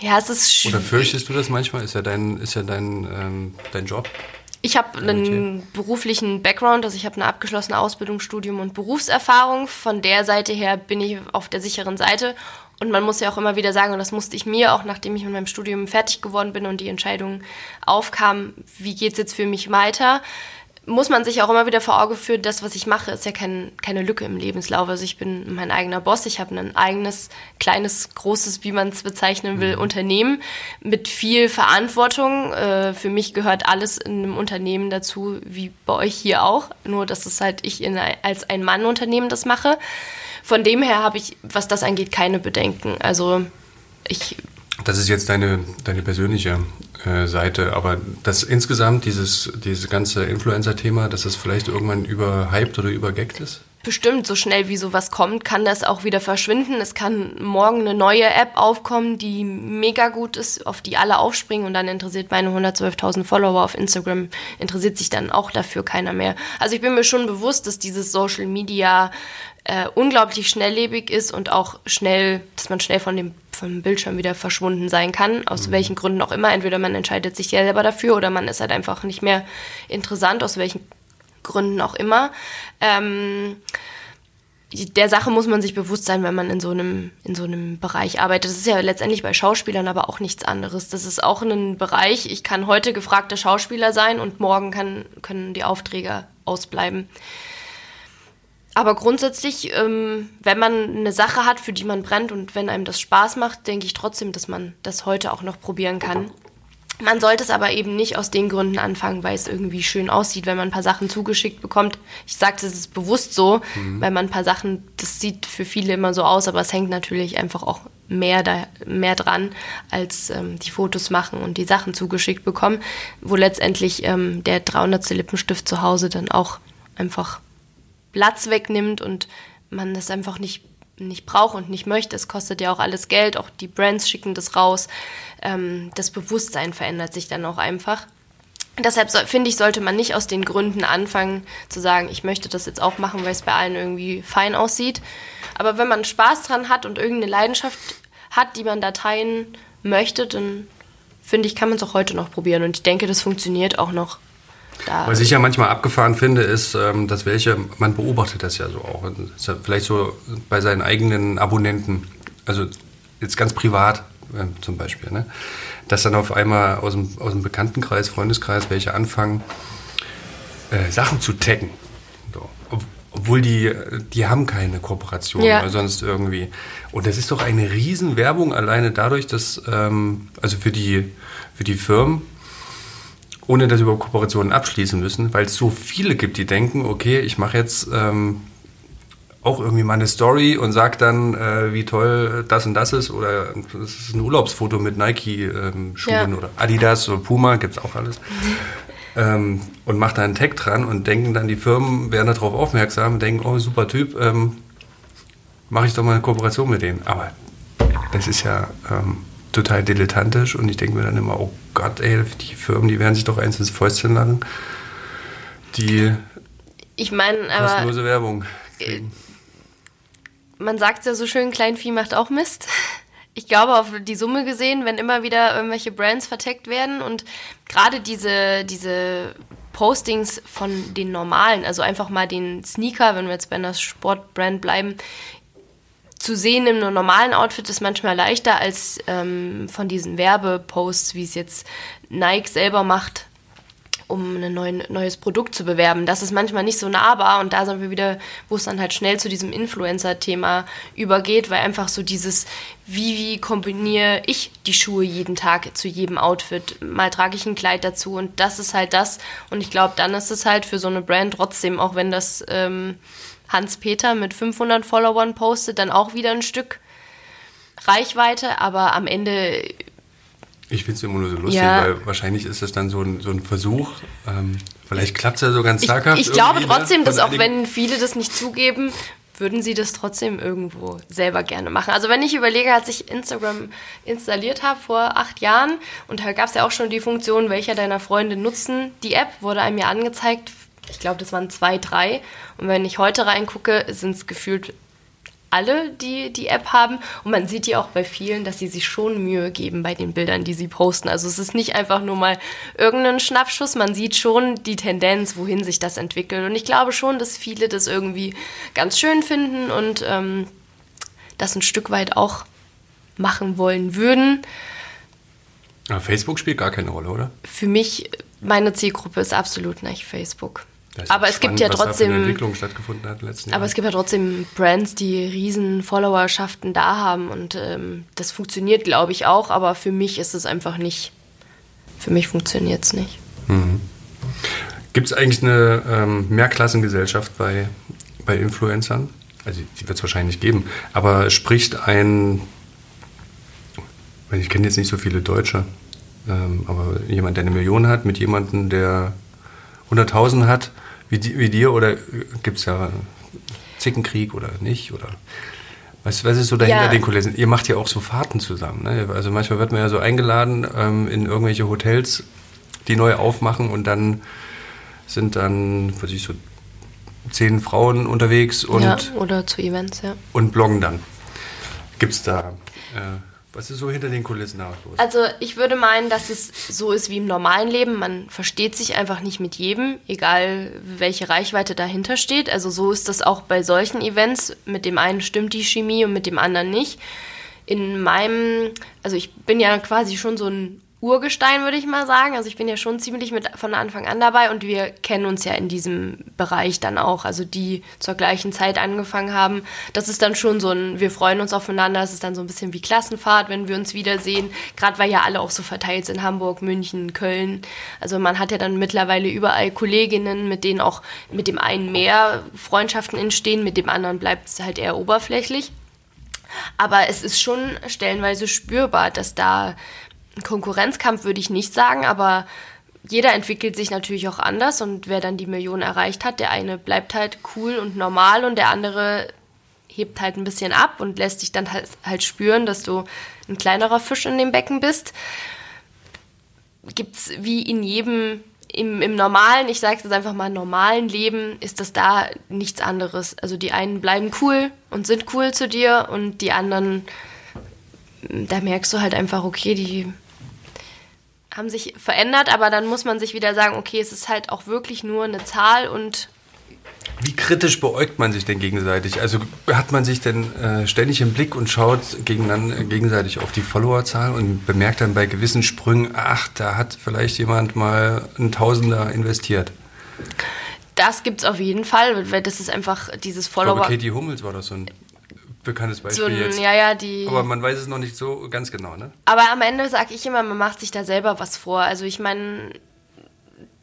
Speaker 3: Ja, es ist
Speaker 2: Oder fürchtest du das manchmal? Ist ja dein, ist ja dein, ähm, dein Job?
Speaker 3: Ich habe einen beruflichen Background, also ich habe eine abgeschlossene Ausbildung, Studium und Berufserfahrung. Von der Seite her bin ich auf der sicheren Seite. Und man muss ja auch immer wieder sagen, und das musste ich mir auch, nachdem ich mit meinem Studium fertig geworden bin und die Entscheidung aufkam, wie geht es jetzt für mich weiter, muss man sich auch immer wieder vor Augen führen, das, was ich mache, ist ja kein, keine Lücke im Lebenslauf. Also ich bin mein eigener Boss, ich habe ein eigenes, kleines, großes, wie man es bezeichnen will, mhm. Unternehmen mit viel Verantwortung. Äh, für mich gehört alles in einem Unternehmen dazu, wie bei euch hier auch. Nur, dass es halt ich in, als ein Mann-Unternehmen das mache. Von dem her habe ich, was das angeht, keine Bedenken. Also ich
Speaker 2: das ist jetzt deine, deine persönliche äh, Seite, aber das insgesamt, dieses, dieses ganze Influencer-Thema, dass das vielleicht irgendwann überhyped oder übergeckt ist?
Speaker 3: Bestimmt, so schnell wie sowas kommt, kann das auch wieder verschwinden. Es kann morgen eine neue App aufkommen, die mega gut ist, auf die alle aufspringen und dann interessiert meine 112.000 Follower auf Instagram, interessiert sich dann auch dafür keiner mehr. Also ich bin mir schon bewusst, dass dieses Social Media äh, unglaublich schnelllebig ist und auch schnell, dass man schnell von dem vom Bildschirm wieder verschwunden sein kann, aus mhm. welchen Gründen auch immer. Entweder man entscheidet sich selber dafür oder man ist halt einfach nicht mehr interessant, aus welchen Gründen auch immer. Ähm, der Sache muss man sich bewusst sein, wenn man in so einem in so einem Bereich arbeitet. Das ist ja letztendlich bei Schauspielern aber auch nichts anderes. Das ist auch ein Bereich. Ich kann heute gefragter Schauspieler sein und morgen kann, können die Aufträge ausbleiben. Aber grundsätzlich, ähm, wenn man eine Sache hat, für die man brennt und wenn einem das Spaß macht, denke ich trotzdem, dass man das heute auch noch probieren kann. Man sollte es aber eben nicht aus den Gründen anfangen, weil es irgendwie schön aussieht, wenn man ein paar Sachen zugeschickt bekommt. Ich sage, das ist bewusst so, mhm. weil man ein paar Sachen, das sieht für viele immer so aus, aber es hängt natürlich einfach auch mehr, da, mehr dran, als ähm, die Fotos machen und die Sachen zugeschickt bekommen, wo letztendlich ähm, der 300. Lippenstift zu Hause dann auch einfach Platz wegnimmt und man das einfach nicht, nicht braucht und nicht möchte. Es kostet ja auch alles Geld, auch die Brands schicken das raus. Ähm, das Bewusstsein verändert sich dann auch einfach. Deshalb finde ich, sollte man nicht aus den Gründen anfangen zu sagen, ich möchte das jetzt auch machen, weil es bei allen irgendwie fein aussieht. Aber wenn man Spaß dran hat und irgendeine Leidenschaft hat, die man da teilen möchte, dann finde ich, kann man es auch heute noch probieren. Und ich denke, das funktioniert auch noch.
Speaker 2: Da Was ich ja manchmal abgefahren finde, ist, ähm, dass welche, man beobachtet das ja so auch, vielleicht so bei seinen eigenen Abonnenten, also jetzt ganz privat äh, zum Beispiel, ne? dass dann auf einmal aus dem, aus dem Bekanntenkreis, Freundeskreis welche anfangen, äh, Sachen zu taggen. So. Obwohl die, die haben keine Kooperation
Speaker 3: Ja.
Speaker 2: oder sonst irgendwie. Und das ist doch eine Riesenwerbung alleine dadurch, dass, ähm, also für die, für die Firmen, ohne dass über Kooperationen abschließen müssen, weil es so viele gibt, die denken, okay, ich mache jetzt ähm, auch irgendwie mal eine Story und sag dann, äh, wie toll das und das ist oder das ist ein Urlaubsfoto mit Nike-Schuhen
Speaker 3: Ja.
Speaker 2: oder Adidas oder Puma, gibt's auch alles. <laughs> Ähm, und macht da einen Tag dran und denken dann, die Firmen werden darauf aufmerksam, denken, oh, super Typ, ähm, mache ich doch mal eine Kooperation mit denen. Aber das ist ja ähm, total dilettantisch und ich denke mir dann immer, oh Gott, ey, die Firmen, die werden sich doch eins ins Fäustchen lachen. Die
Speaker 3: Ich meine, aber
Speaker 2: kostenlose Werbung kriegen.
Speaker 3: man sagt ja so schön, Kleinvieh macht auch Mist. Ich glaube, auf die Summe gesehen, wenn immer wieder irgendwelche Brands verteckt werden und gerade diese, diese Postings von den normalen, also einfach mal den Sneaker, wenn wir jetzt bei einer Sportbrand bleiben, zu sehen im normalen Outfit ist manchmal leichter als ähm, von diesen Werbeposts, wie es jetzt Nike selber macht, um ein neuen, neues Produkt zu bewerben. Das ist manchmal nicht so nahbar und da sind wir wieder, wo es dann halt schnell zu diesem Influencer-Thema übergeht, weil einfach so dieses, wie, wie kombiniere ich die Schuhe jeden Tag zu jedem Outfit? Mal trage ich ein Kleid dazu und das ist halt das. Und ich glaube, dann ist es halt für so eine Brand trotzdem, auch wenn das ähm, Hans-Peter mit 500 Followern postet, dann auch wieder ein Stück Reichweite, aber am Ende
Speaker 2: Ich finde es immer nur so lustig,
Speaker 3: Ja.
Speaker 2: weil wahrscheinlich ist es dann so ein, so ein Versuch. Ähm, vielleicht klappt es ja so ganz
Speaker 3: Ich,
Speaker 2: zaghaft.
Speaker 3: ich glaube
Speaker 2: irgendwie, ne?
Speaker 3: trotzdem, dass auch wenn viele das nicht zugeben, würden sie das trotzdem irgendwo selber gerne machen. Also wenn ich überlege, als ich Instagram installiert habe vor acht Jahren und da gab es ja auch schon die Funktion, welcher deiner Freunde nutzen die App, wurde einem ja angezeigt, ich glaube, das waren zwei, drei. Und wenn ich heute reingucke, sind es gefühlt alle, die die App haben. Und man sieht ja auch bei vielen, dass sie sich schon Mühe geben bei den Bildern, die sie posten. Also es ist nicht einfach nur mal irgendein Schnappschuss. Man sieht schon die Tendenz, wohin sich das entwickelt. Und ich glaube schon, dass viele das irgendwie ganz schön finden und ähm, das ein Stück weit auch machen wollen würden.
Speaker 2: Aber Facebook spielt gar keine Rolle, oder?
Speaker 3: Für mich, meine Zielgruppe ist absolut nicht Facebook. Aber es gibt ja trotzdem. Aber es gibt ja trotzdem Brands, die riesen Followerschaften da haben und ähm, das funktioniert, glaube ich, auch, aber für mich ist es einfach nicht. Für mich funktioniert es nicht.
Speaker 2: Gibt es eigentlich eine ähm, Mehrklassengesellschaft bei, bei Influencern? Also die wird es wahrscheinlich geben. Aber spricht ein, ich kenne jetzt nicht so viele Deutsche, ähm, aber jemand, der eine Million hat, mit jemandem, der 100.000 hat, wie, wie dir, oder gibt es ja Zickenkrieg oder nicht? Oder was, was ist so dahinter
Speaker 3: Ja.
Speaker 2: den Kulissen? Ihr macht ja auch so Fahrten zusammen. Ne? Also manchmal wird man ja so eingeladen ähm, in irgendwelche Hotels, die neu aufmachen und dann sind dann, was weiß ich, so zehn Frauen unterwegs und,
Speaker 3: ja, oder zu Events, ja.
Speaker 2: und bloggen dann. Gibt es da, äh, was ist so hinter den Kulissen da los?
Speaker 3: Also ich würde meinen, dass es so ist wie im normalen Leben. Man versteht sich einfach nicht mit jedem, egal welche Reichweite dahinter steht. Also so ist das auch bei solchen Events. Mit dem einen stimmt die Chemie und mit dem anderen nicht. In meinem, also ich bin ja quasi schon so ein Urgestein, würde ich mal sagen. Also ich bin ja schon ziemlich mit von Anfang an dabei und wir kennen uns ja in diesem Bereich dann auch. Also die zur gleichen Zeit angefangen haben. Das ist dann schon so ein, wir freuen uns aufeinander. Es ist dann so ein bisschen wie Klassenfahrt, wenn wir uns wiedersehen. Gerade weil ja alle auch so verteilt sind, Hamburg, München, Köln. Also man hat ja dann mittlerweile überall Kolleginnen, mit denen auch mit dem einen mehr Freundschaften entstehen, mit dem anderen bleibt es halt eher oberflächlich. Aber es ist schon stellenweise spürbar, dass da Konkurrenzkampf würde ich nicht sagen, aber jeder entwickelt sich natürlich auch anders und wer dann die Million erreicht hat, der eine bleibt halt cool und normal und der andere hebt halt ein bisschen ab und lässt dich dann halt, halt spüren, dass du ein kleinerer Fisch in dem Becken bist. Gibt's wie in jedem im, im normalen, ich sage es jetzt einfach mal, normalen Leben ist das da nichts anderes. Also die einen bleiben cool und sind cool zu dir und die anderen, da merkst du halt einfach, okay, die haben sich verändert, aber dann muss man sich wieder sagen, okay, es ist halt auch wirklich nur eine Zahl und
Speaker 2: Wie kritisch beäugt man sich denn gegenseitig? Also hat man sich denn äh, ständig im Blick und schaut gegeneinander, gegenseitig auf die Followerzahl und bemerkt dann bei gewissen Sprüngen, ach, da hat vielleicht jemand mal ein Tausender investiert.
Speaker 3: Das gibt es auf jeden Fall, weil das ist einfach dieses Follower.
Speaker 2: Aber Katie Hummels war das so ein bekanntes Beispiel
Speaker 3: so ein,
Speaker 2: jetzt.
Speaker 3: Ja, ja, die.
Speaker 2: Aber man weiß es noch nicht so ganz genau, ne?
Speaker 3: Aber am Ende sage ich immer, man macht sich da selber was vor. Also ich meine,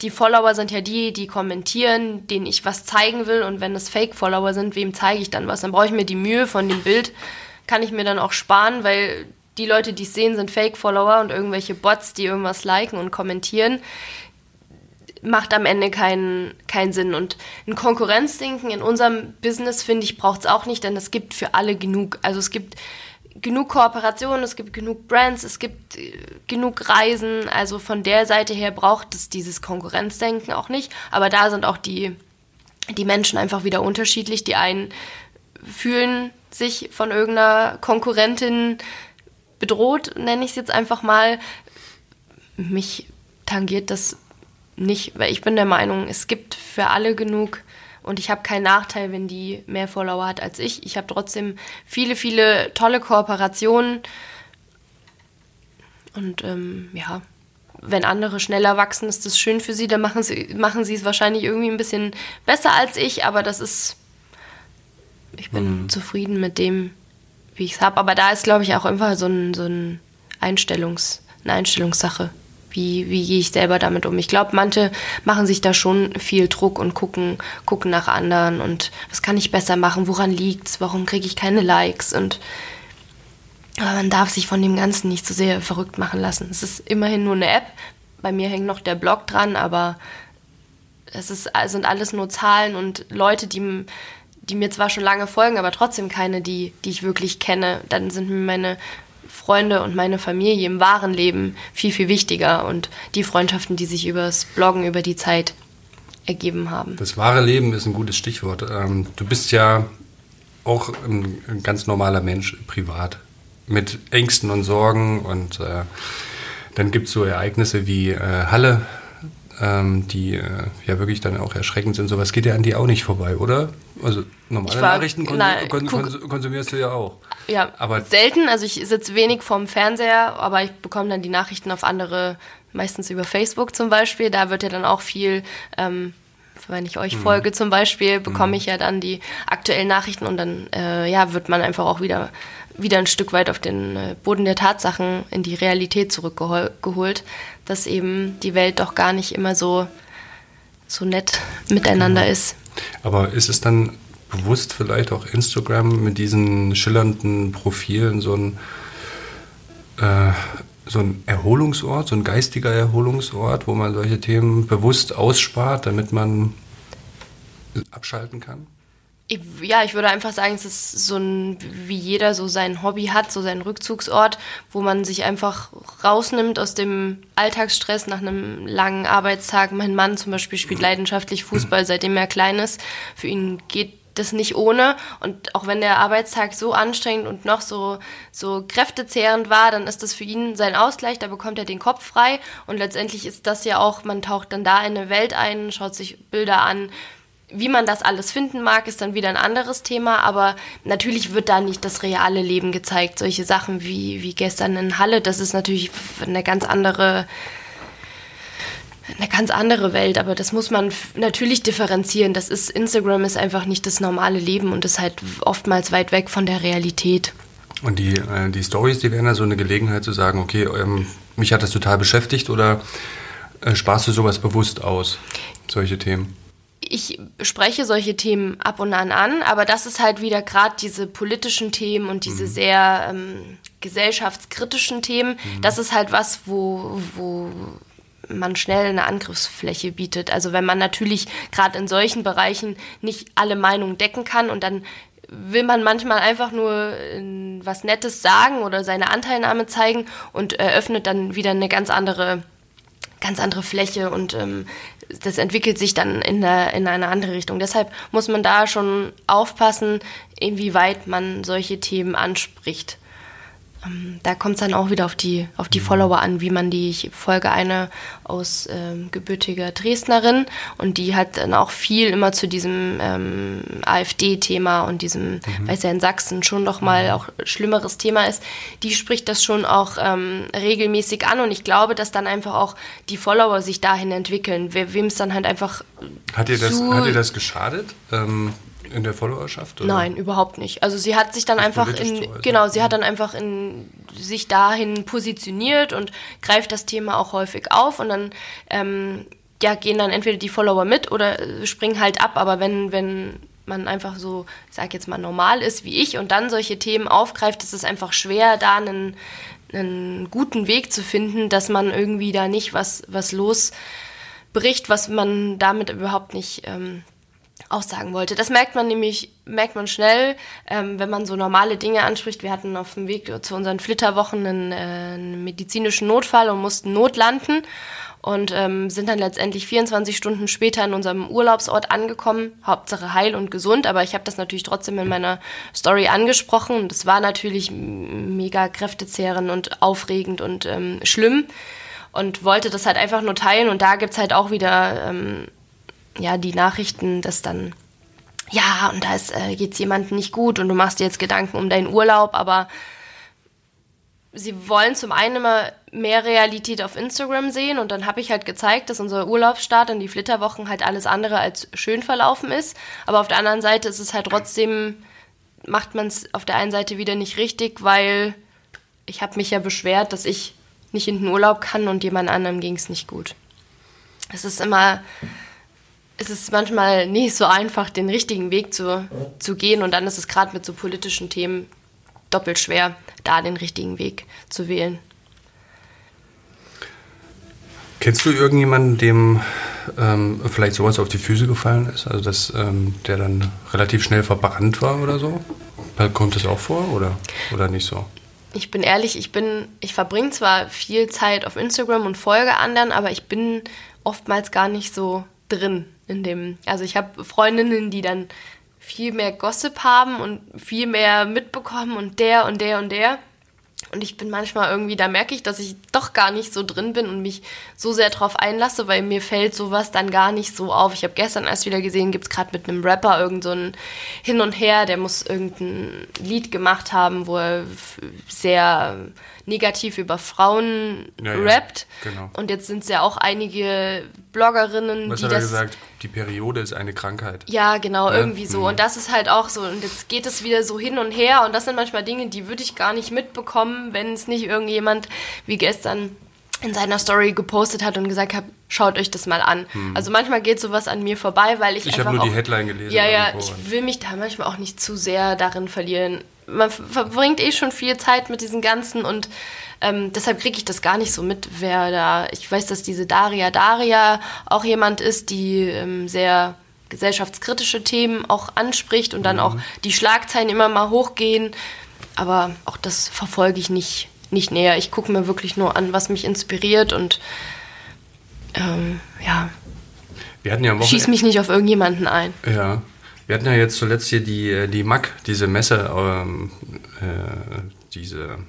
Speaker 3: die Follower sind ja die, die kommentieren, denen ich was zeigen will. Und wenn es Fake-Follower sind, wem zeige ich dann was? Dann brauche ich mir die Mühe von dem Bild, kann ich mir dann auch sparen, weil die Leute, die es sehen, sind Fake-Follower und irgendwelche Bots, die irgendwas liken und kommentieren macht am Ende keinen, keinen Sinn. Und ein Konkurrenzdenken in unserem Business, finde ich, braucht es auch nicht, denn es gibt für alle genug. Also es gibt genug Kooperationen, es gibt genug Brands, es gibt äh, genug Reisen. Also von der Seite her braucht es dieses Konkurrenzdenken auch nicht. Aber da sind auch die, die Menschen einfach wieder unterschiedlich. Die einen fühlen sich von irgendeiner Konkurrentin bedroht, nenne ich es jetzt einfach mal. Mich tangiert das nicht, weil ich bin der Meinung, es gibt für alle genug und ich habe keinen Nachteil, wenn die mehr Follower hat als ich. Ich habe trotzdem viele, viele tolle Kooperationen und ähm, ja, wenn andere schneller wachsen, ist das schön für sie, dann machen sie, machen sie es wahrscheinlich irgendwie ein bisschen besser als ich, aber das ist, ich bin mhm. zufrieden mit dem, wie ich es habe. Aber da ist, glaube ich, auch einfach so, ein, so ein Einstellungs, eine Einstellungssache wie, wie gehe ich selber damit um? Ich glaube, manche machen sich da schon viel Druck und gucken, gucken nach anderen und was kann ich besser machen, woran liegt's, warum kriege ich keine Likes und aber man darf sich von dem Ganzen nicht so sehr verrückt machen lassen. Es ist immerhin nur eine App. Bei mir hängt noch der Blog dran, aber es ist, sind alles nur Zahlen und Leute, die, die mir zwar schon lange folgen, aber trotzdem keine, die, die ich wirklich kenne. Dann sind mir meine Freunde und meine Familie im wahren Leben viel, viel wichtiger und die Freundschaften, die sich übers Bloggen über die Zeit ergeben haben.
Speaker 2: Das wahre Leben ist ein gutes Stichwort. Ähm, du bist ja auch ein ganz normaler Mensch privat mit Ängsten und Sorgen und äh, dann gibt es so Ereignisse wie äh, Halle, ähm, die äh, ja wirklich dann auch erschreckend sind. Sowas geht ja an dir auch nicht vorbei, oder? Also normale war, Nachrichten konsum na, kon kon konsumierst du ja auch.
Speaker 3: Ja, aber selten. Also ich sitze wenig vorm Fernseher, aber ich bekomme dann die Nachrichten auf andere, meistens über Facebook zum Beispiel. Da wird ja dann auch viel, ähm, wenn ich euch mhm. folge zum Beispiel, bekomme mhm. ich ja dann die aktuellen Nachrichten und dann äh, ja, wird man einfach auch wieder wieder ein Stück weit auf den äh, Boden der Tatsachen in die Realität zurückgeholt, dass eben die Welt doch gar nicht immer so, so nett miteinander genau. ist.
Speaker 2: Aber ist es dann bewusst vielleicht auch Instagram mit diesen schillernden Profilen so ein, äh, so ein Erholungsort, so ein geistiger Erholungsort, wo man solche Themen bewusst ausspart, damit man abschalten kann?
Speaker 3: ja, ich würde einfach sagen, es ist so ein, wie jeder so sein Hobby hat, so sein Rückzugsort, wo man sich einfach rausnimmt aus dem Alltagsstress nach einem langen Arbeitstag. Mein Mann zum Beispiel spielt leidenschaftlich Fußball, seitdem er klein ist. Für ihn geht das nicht ohne. Und auch wenn der Arbeitstag so anstrengend und noch so, so kräftezehrend war, dann ist das für ihn sein Ausgleich, da bekommt er den Kopf frei. Und letztendlich ist das ja auch, man taucht dann da in eine Welt ein, schaut sich Bilder an, wie man das alles finden mag, ist dann wieder ein anderes Thema, aber natürlich wird da nicht das reale Leben gezeigt. Solche Sachen wie, wie gestern in Halle, das ist natürlich eine ganz andere, eine ganz andere Welt, aber das muss man natürlich differenzieren. Das ist, Instagram ist einfach nicht das normale Leben und ist halt oftmals weit weg von der Realität.
Speaker 2: Und die, äh, die Stories, die wären ja so eine Gelegenheit zu sagen, okay, ähm, mich hat das total beschäftigt oder äh, sparst du sowas bewusst aus, solche Themen?
Speaker 3: ich spreche solche Themen ab und an an, aber das ist halt wieder gerade diese politischen Themen und diese mhm. sehr ähm, gesellschaftskritischen Themen. Mhm. Das ist halt was, wo, wo man schnell eine Angriffsfläche bietet. Also wenn man natürlich gerade in solchen Bereichen nicht alle Meinungen decken kann und dann will man manchmal einfach nur äh, was Nettes sagen oder seine Anteilnahme zeigen und eröffnet dann wieder eine ganz andere ganz andere Fläche und ähm, das entwickelt sich dann in, der, in eine andere Richtung. Deshalb muss man da schon aufpassen, inwieweit man solche Themen anspricht. Ähm, da kommt es dann auch wieder auf die, auf die mhm. Follower an, wie man die, ich folge eine aus ähm, gebürtiger Dresdnerin und die hat dann auch viel immer zu diesem ähm, AfD-Thema und diesem, mhm. weil es ja in Sachsen schon noch mal mhm. auch schlimmeres Thema ist, die spricht das schon auch ähm, regelmäßig an und ich glaube, dass dann einfach auch die Follower sich dahin entwickeln, wem es dann halt einfach
Speaker 2: Hat dir das, hat dir das geschadet? In der Followerschaft?
Speaker 3: Oder? Nein, überhaupt nicht. Also sie hat sich dann einfach in, genau, sie hat dann einfach in sich dahin positioniert und greift das Thema auch häufig auf und dann ähm, ja, gehen dann entweder die Follower mit oder äh, springen halt ab. Aber wenn, wenn man einfach so, ich sag jetzt mal, normal ist wie ich und dann solche Themen aufgreift, ist es einfach schwer, da einen, einen guten Weg zu finden, dass man irgendwie da nicht was, was losbricht, was man damit überhaupt nicht ähm, auch sagen wollte. Das merkt man nämlich, merkt man schnell, ähm, wenn man so normale Dinge anspricht. Wir hatten auf dem Weg zu unseren Flitterwochen einen, äh, einen medizinischen Notfall und mussten notlanden und ähm, sind dann letztendlich 24 Stunden später in unserem Urlaubsort angekommen. Hauptsache heil und gesund, aber ich habe das natürlich trotzdem in meiner Story angesprochen und das war natürlich mega kräftezehrend und aufregend und ähm, schlimm und wollte das halt einfach nur teilen und da gibt es halt auch wieder ähm, ja, die Nachrichten, dass dann, ja, und da äh, geht es jemandem nicht gut und du machst dir jetzt Gedanken um deinen Urlaub, aber sie wollen zum einen immer mehr Realität auf Instagram sehen und dann habe ich halt gezeigt, dass unser Urlaubsstart und die Flitterwochen halt alles andere als schön verlaufen ist. Aber auf der anderen Seite ist es halt trotzdem, macht man es auf der einen Seite wieder nicht richtig, weil ich habe mich ja beschwert, dass ich nicht in den Urlaub kann und jemand anderem ging es nicht gut. Es ist immer, es ist manchmal nicht so einfach, den richtigen Weg zu, zu gehen. Und dann ist es gerade mit so politischen Themen doppelt schwer, da den richtigen Weg zu wählen.
Speaker 2: Kennst du irgendjemanden, dem ähm, vielleicht sowas auf die Füße gefallen ist? Also, dass ähm, der dann relativ schnell verbrannt war oder so? Kommt das auch vor oder, oder nicht so?
Speaker 3: Ich bin ehrlich, ich bin, ich verbringe zwar viel Zeit auf Instagram und folge anderen, aber ich bin oftmals gar nicht so drin in dem. Also ich habe Freundinnen, die dann viel mehr Gossip haben und viel mehr mitbekommen und der und der und der. Und ich bin manchmal irgendwie, da merke ich, dass ich doch gar nicht so drin bin und mich so sehr drauf einlasse, weil mir fällt sowas dann gar nicht so auf. Ich habe gestern erst wieder gesehen, gibt es gerade mit einem Rapper irgend so Hin und Her, der muss irgendein Lied gemacht haben, wo er sehr negativ über Frauen ja, rappt. Ja, genau. Und jetzt sind es ja auch einige Bloggerinnen,
Speaker 2: Was
Speaker 3: die
Speaker 2: hat
Speaker 3: er
Speaker 2: das... gesagt? Die Periode ist eine Krankheit.
Speaker 3: Ja, genau, ja? irgendwie so. Mhm. Und das ist halt auch so. Und jetzt geht es wieder so hin und her. Und das sind manchmal Dinge, die würde ich gar nicht mitbekommen, wenn es nicht irgendjemand wie gestern in seiner Story gepostet hat und gesagt hat, schaut euch das mal an. Hm. Also manchmal geht sowas an mir vorbei, weil ich,
Speaker 2: ich einfach habe nur die Headline gelesen.
Speaker 3: Ja, ja, ich will mich da manchmal auch nicht zu sehr darin verlieren. Man verbringt eh schon viel Zeit mit diesen ganzen und ähm, deshalb kriege ich das gar nicht so mit, wer da. Ich weiß, dass diese Daria Daria auch jemand ist, die ähm, sehr gesellschaftskritische Themen auch anspricht und dann mhm. auch die Schlagzeilen immer mal hochgehen. Aber auch das verfolge ich nicht, nicht näher. Ich gucke mir wirklich nur an, was mich inspiriert und ähm, ja.
Speaker 2: Wir hatten ja
Speaker 3: Schieß mich nicht auf irgendjemanden ein.
Speaker 2: Ja. Wir hatten ja jetzt zuletzt hier die, äh, die MAC, diese Messe, ähm, äh, diese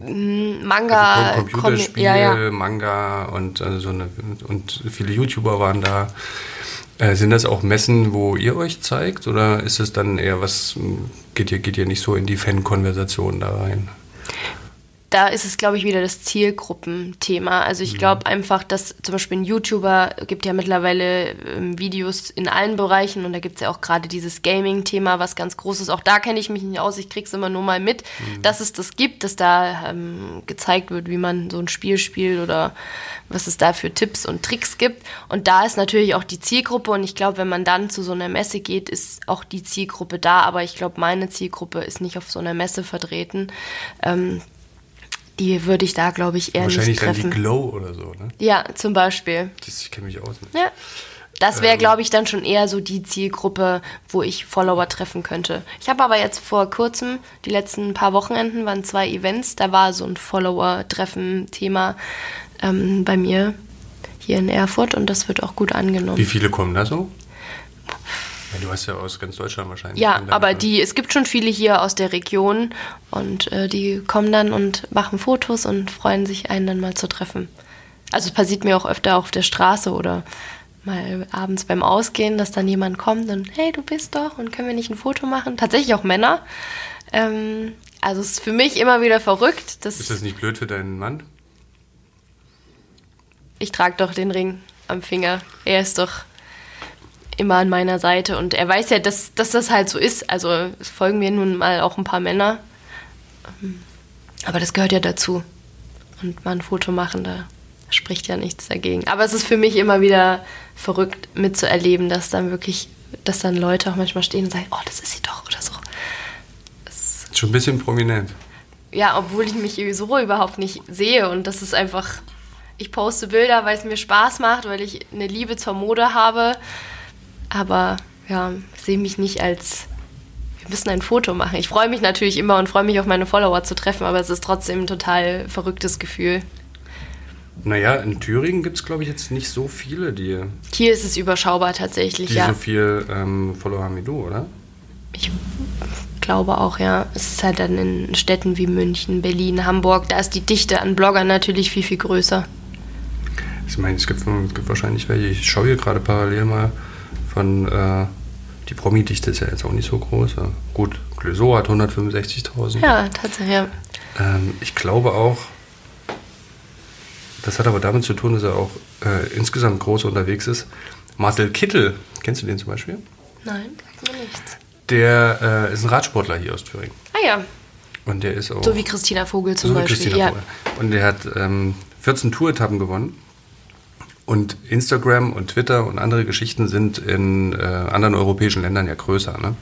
Speaker 3: Mm, Manga,
Speaker 2: also Computerspiele, ja, ja. Manga und also so eine, und viele YouTuber waren da. Äh, sind das auch Messen, wo ihr euch zeigt oder ist es dann eher was, geht ihr, geht ihr nicht so in die Fan-Konversation da rein?
Speaker 3: Da ist es, glaube ich, wieder das Zielgruppenthema. Also ich glaube einfach, dass zum Beispiel ein YouTuber gibt ja mittlerweile ähm, Videos in allen Bereichen und da gibt es ja auch gerade dieses Gaming-Thema, was ganz groß ist. Auch da kenne ich mich nicht aus, ich kriege es immer nur mal mit, mhm. dass es das gibt, dass da ähm, gezeigt wird, wie man so ein Spiel spielt oder was es da für Tipps und Tricks gibt. Und da ist natürlich auch die Zielgruppe und ich glaube, wenn man dann zu so einer Messe geht, ist auch die Zielgruppe da. Aber ich glaube, meine Zielgruppe ist nicht auf so einer Messe vertreten. Ähm, die würde ich da, glaube ich, eher
Speaker 2: Wahrscheinlich
Speaker 3: nicht treffen.
Speaker 2: Wahrscheinlich dann die Glow oder so, ne?
Speaker 3: Ja, zum Beispiel.
Speaker 2: Das, ich kenne mich aus.
Speaker 3: Ne? Ja. Das wäre, ähm. glaube ich, dann schon eher so die Zielgruppe, wo ich Follower treffen könnte. Ich habe aber jetzt vor kurzem, die letzten paar Wochenenden waren zwei Events, da war so ein Follower-Treffen-Thema ähm, bei mir hier in Erfurt und das wird auch gut angenommen.
Speaker 2: Wie viele kommen da so? Ja, du hast ja aus ganz Deutschland wahrscheinlich.
Speaker 3: Ja, aber die, es gibt schon viele hier aus der Region und äh, die kommen dann und machen Fotos und freuen sich, einen dann mal zu treffen. Also es passiert mir auch öfter auf der Straße oder mal abends beim Ausgehen, dass dann jemand kommt und hey, du bist doch und können wir nicht ein Foto machen? Tatsächlich auch Männer. Ähm, also es ist für mich immer wieder verrückt. Dass
Speaker 2: Ist das nicht blöd für deinen Mann?
Speaker 3: ich trage doch den Ring am Finger. Er ist doch immer an meiner Seite und er weiß ja, dass, dass das halt so ist. Also es folgen mir nun mal auch ein paar Männer. Aber das gehört ja dazu. Und mal ein Foto machen, da spricht ja nichts dagegen. Aber es ist für mich immer wieder verrückt mitzuerleben, dass dann wirklich, dass dann Leute auch manchmal stehen und sagen, oh, das ist sie doch oder so.
Speaker 2: Ist schon ein bisschen prominent.
Speaker 3: Ja, obwohl ich mich so überhaupt nicht sehe und das ist einfach, ich poste Bilder, weil es mir Spaß macht, weil ich eine Liebe zur Mode habe, aber ja, ich sehe mich nicht als, wir müssen ein Foto machen. Ich freue mich natürlich immer und freue mich auf meine Follower zu treffen, aber es ist trotzdem ein total verrücktes Gefühl.
Speaker 2: Naja, in Thüringen gibt es, glaube ich, jetzt nicht so viele, die,
Speaker 3: Hier ist es überschaubar tatsächlich,
Speaker 2: die
Speaker 3: ja.
Speaker 2: so viel ähm, Follower haben wie du, oder?
Speaker 3: Ich glaube auch, ja. Es ist halt dann in Städten wie München, Berlin, Hamburg, da ist die Dichte an Bloggern natürlich viel, viel größer.
Speaker 2: Ich meine, es gibt, es gibt wahrscheinlich welche. Ich schaue hier gerade parallel mal von. Äh, die Promi-Dichte ist ja jetzt auch nicht so groß. Ja. Gut, Clouseau hat 165.000.
Speaker 3: Ja, tatsächlich. Ja.
Speaker 2: Ähm, ich glaube auch, das hat aber damit zu tun, dass er auch äh, insgesamt groß unterwegs ist. Marcel Kittel, kennst du den zum Beispiel?
Speaker 3: Nein, mir nichts.
Speaker 2: Der äh, ist ein Radsportler hier aus Thüringen.
Speaker 3: Ah ja,
Speaker 2: Und der ist auch.
Speaker 3: so wie Christina Vogel zum
Speaker 2: so
Speaker 3: Beispiel.
Speaker 2: Christina
Speaker 3: ja.
Speaker 2: Vogel. Und der hat ähm, 14 Tour-Etappen gewonnen. Und Instagram und Twitter und andere Geschichten sind in äh, anderen europäischen Ländern ja größer. Ne?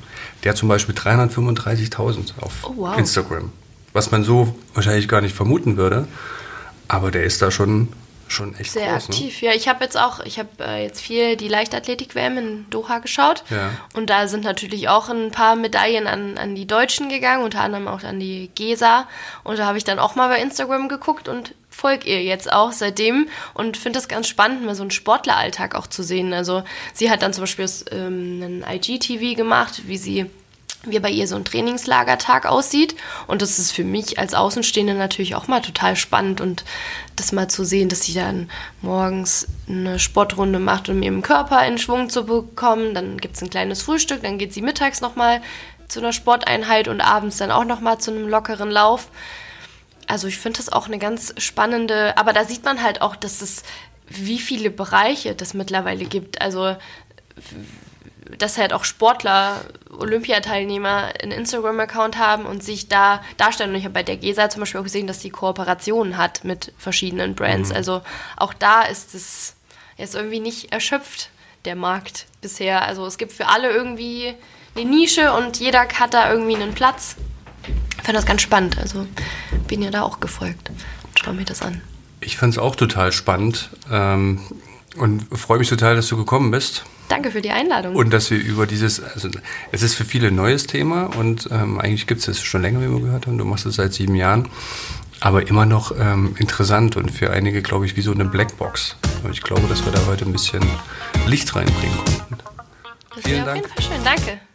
Speaker 2: Der hat zum Beispiel 335.000 auf
Speaker 3: Oh, wow.
Speaker 2: Instagram. Was man so wahrscheinlich gar nicht vermuten würde. Aber der ist da schon, schon echt
Speaker 3: Sehr
Speaker 2: groß. Ne?
Speaker 3: aktiv. Ja, ich habe jetzt auch, ich habe äh, jetzt viel die Leichtathletik-WM in Doha geschaut.
Speaker 2: Ja.
Speaker 3: Und da sind natürlich auch ein paar Medaillen an, an die Deutschen gegangen, unter anderem auch an die Gesa. Und da habe ich dann auch mal bei Instagram geguckt und folge ihr jetzt auch seitdem und finde das ganz spannend, mal so einen Sportleralltag auch zu sehen. Also sie hat dann zum Beispiel ähm, einen IGTV gemacht, wie sie wie bei ihr so ein Trainingslagertag aussieht. Und das ist für mich als Außenstehende natürlich auch mal total spannend und das mal zu sehen, dass sie dann morgens eine Sportrunde macht, um ihren Körper in Schwung zu bekommen. Dann gibt es ein kleines Frühstück, dann geht sie mittags nochmal zu einer Sporteinheit und abends dann auch nochmal zu einem lockeren Lauf. Also ich finde das auch eine ganz spannende, aber da sieht man halt auch, dass es wie viele Bereiche das mittlerweile gibt. Also dass halt auch Sportler, Olympiateilnehmer einen Instagram-Account haben und sich da darstellen. Und ich habe bei der GESA zum Beispiel auch gesehen, dass die Kooperationen hat mit verschiedenen Brands. Also auch da ist es jetzt irgendwie nicht erschöpft, der Markt bisher. Also es gibt für alle irgendwie eine Nische und jeder hat da irgendwie einen Platz. Ich finde das ganz spannend. Also bin ja da auch gefolgt. Schau mir das an.
Speaker 2: Ich fand es auch total spannend ähm, und freue mich total, dass du gekommen bist.
Speaker 3: Danke für die Einladung.
Speaker 2: Und dass wir über dieses, also es ist für viele ein neues Thema und ähm, eigentlich gibt es das schon länger, wie wir gehört haben. Du machst es seit sieben Jahren, aber immer noch ähm, interessant und für einige, glaube ich, wie so eine Blackbox. Und ich glaube, dass wir da heute ein bisschen Licht reinbringen konnten.
Speaker 3: das
Speaker 2: vielen
Speaker 3: wäre auf
Speaker 2: Dank.
Speaker 3: jeden Fall schön. Danke.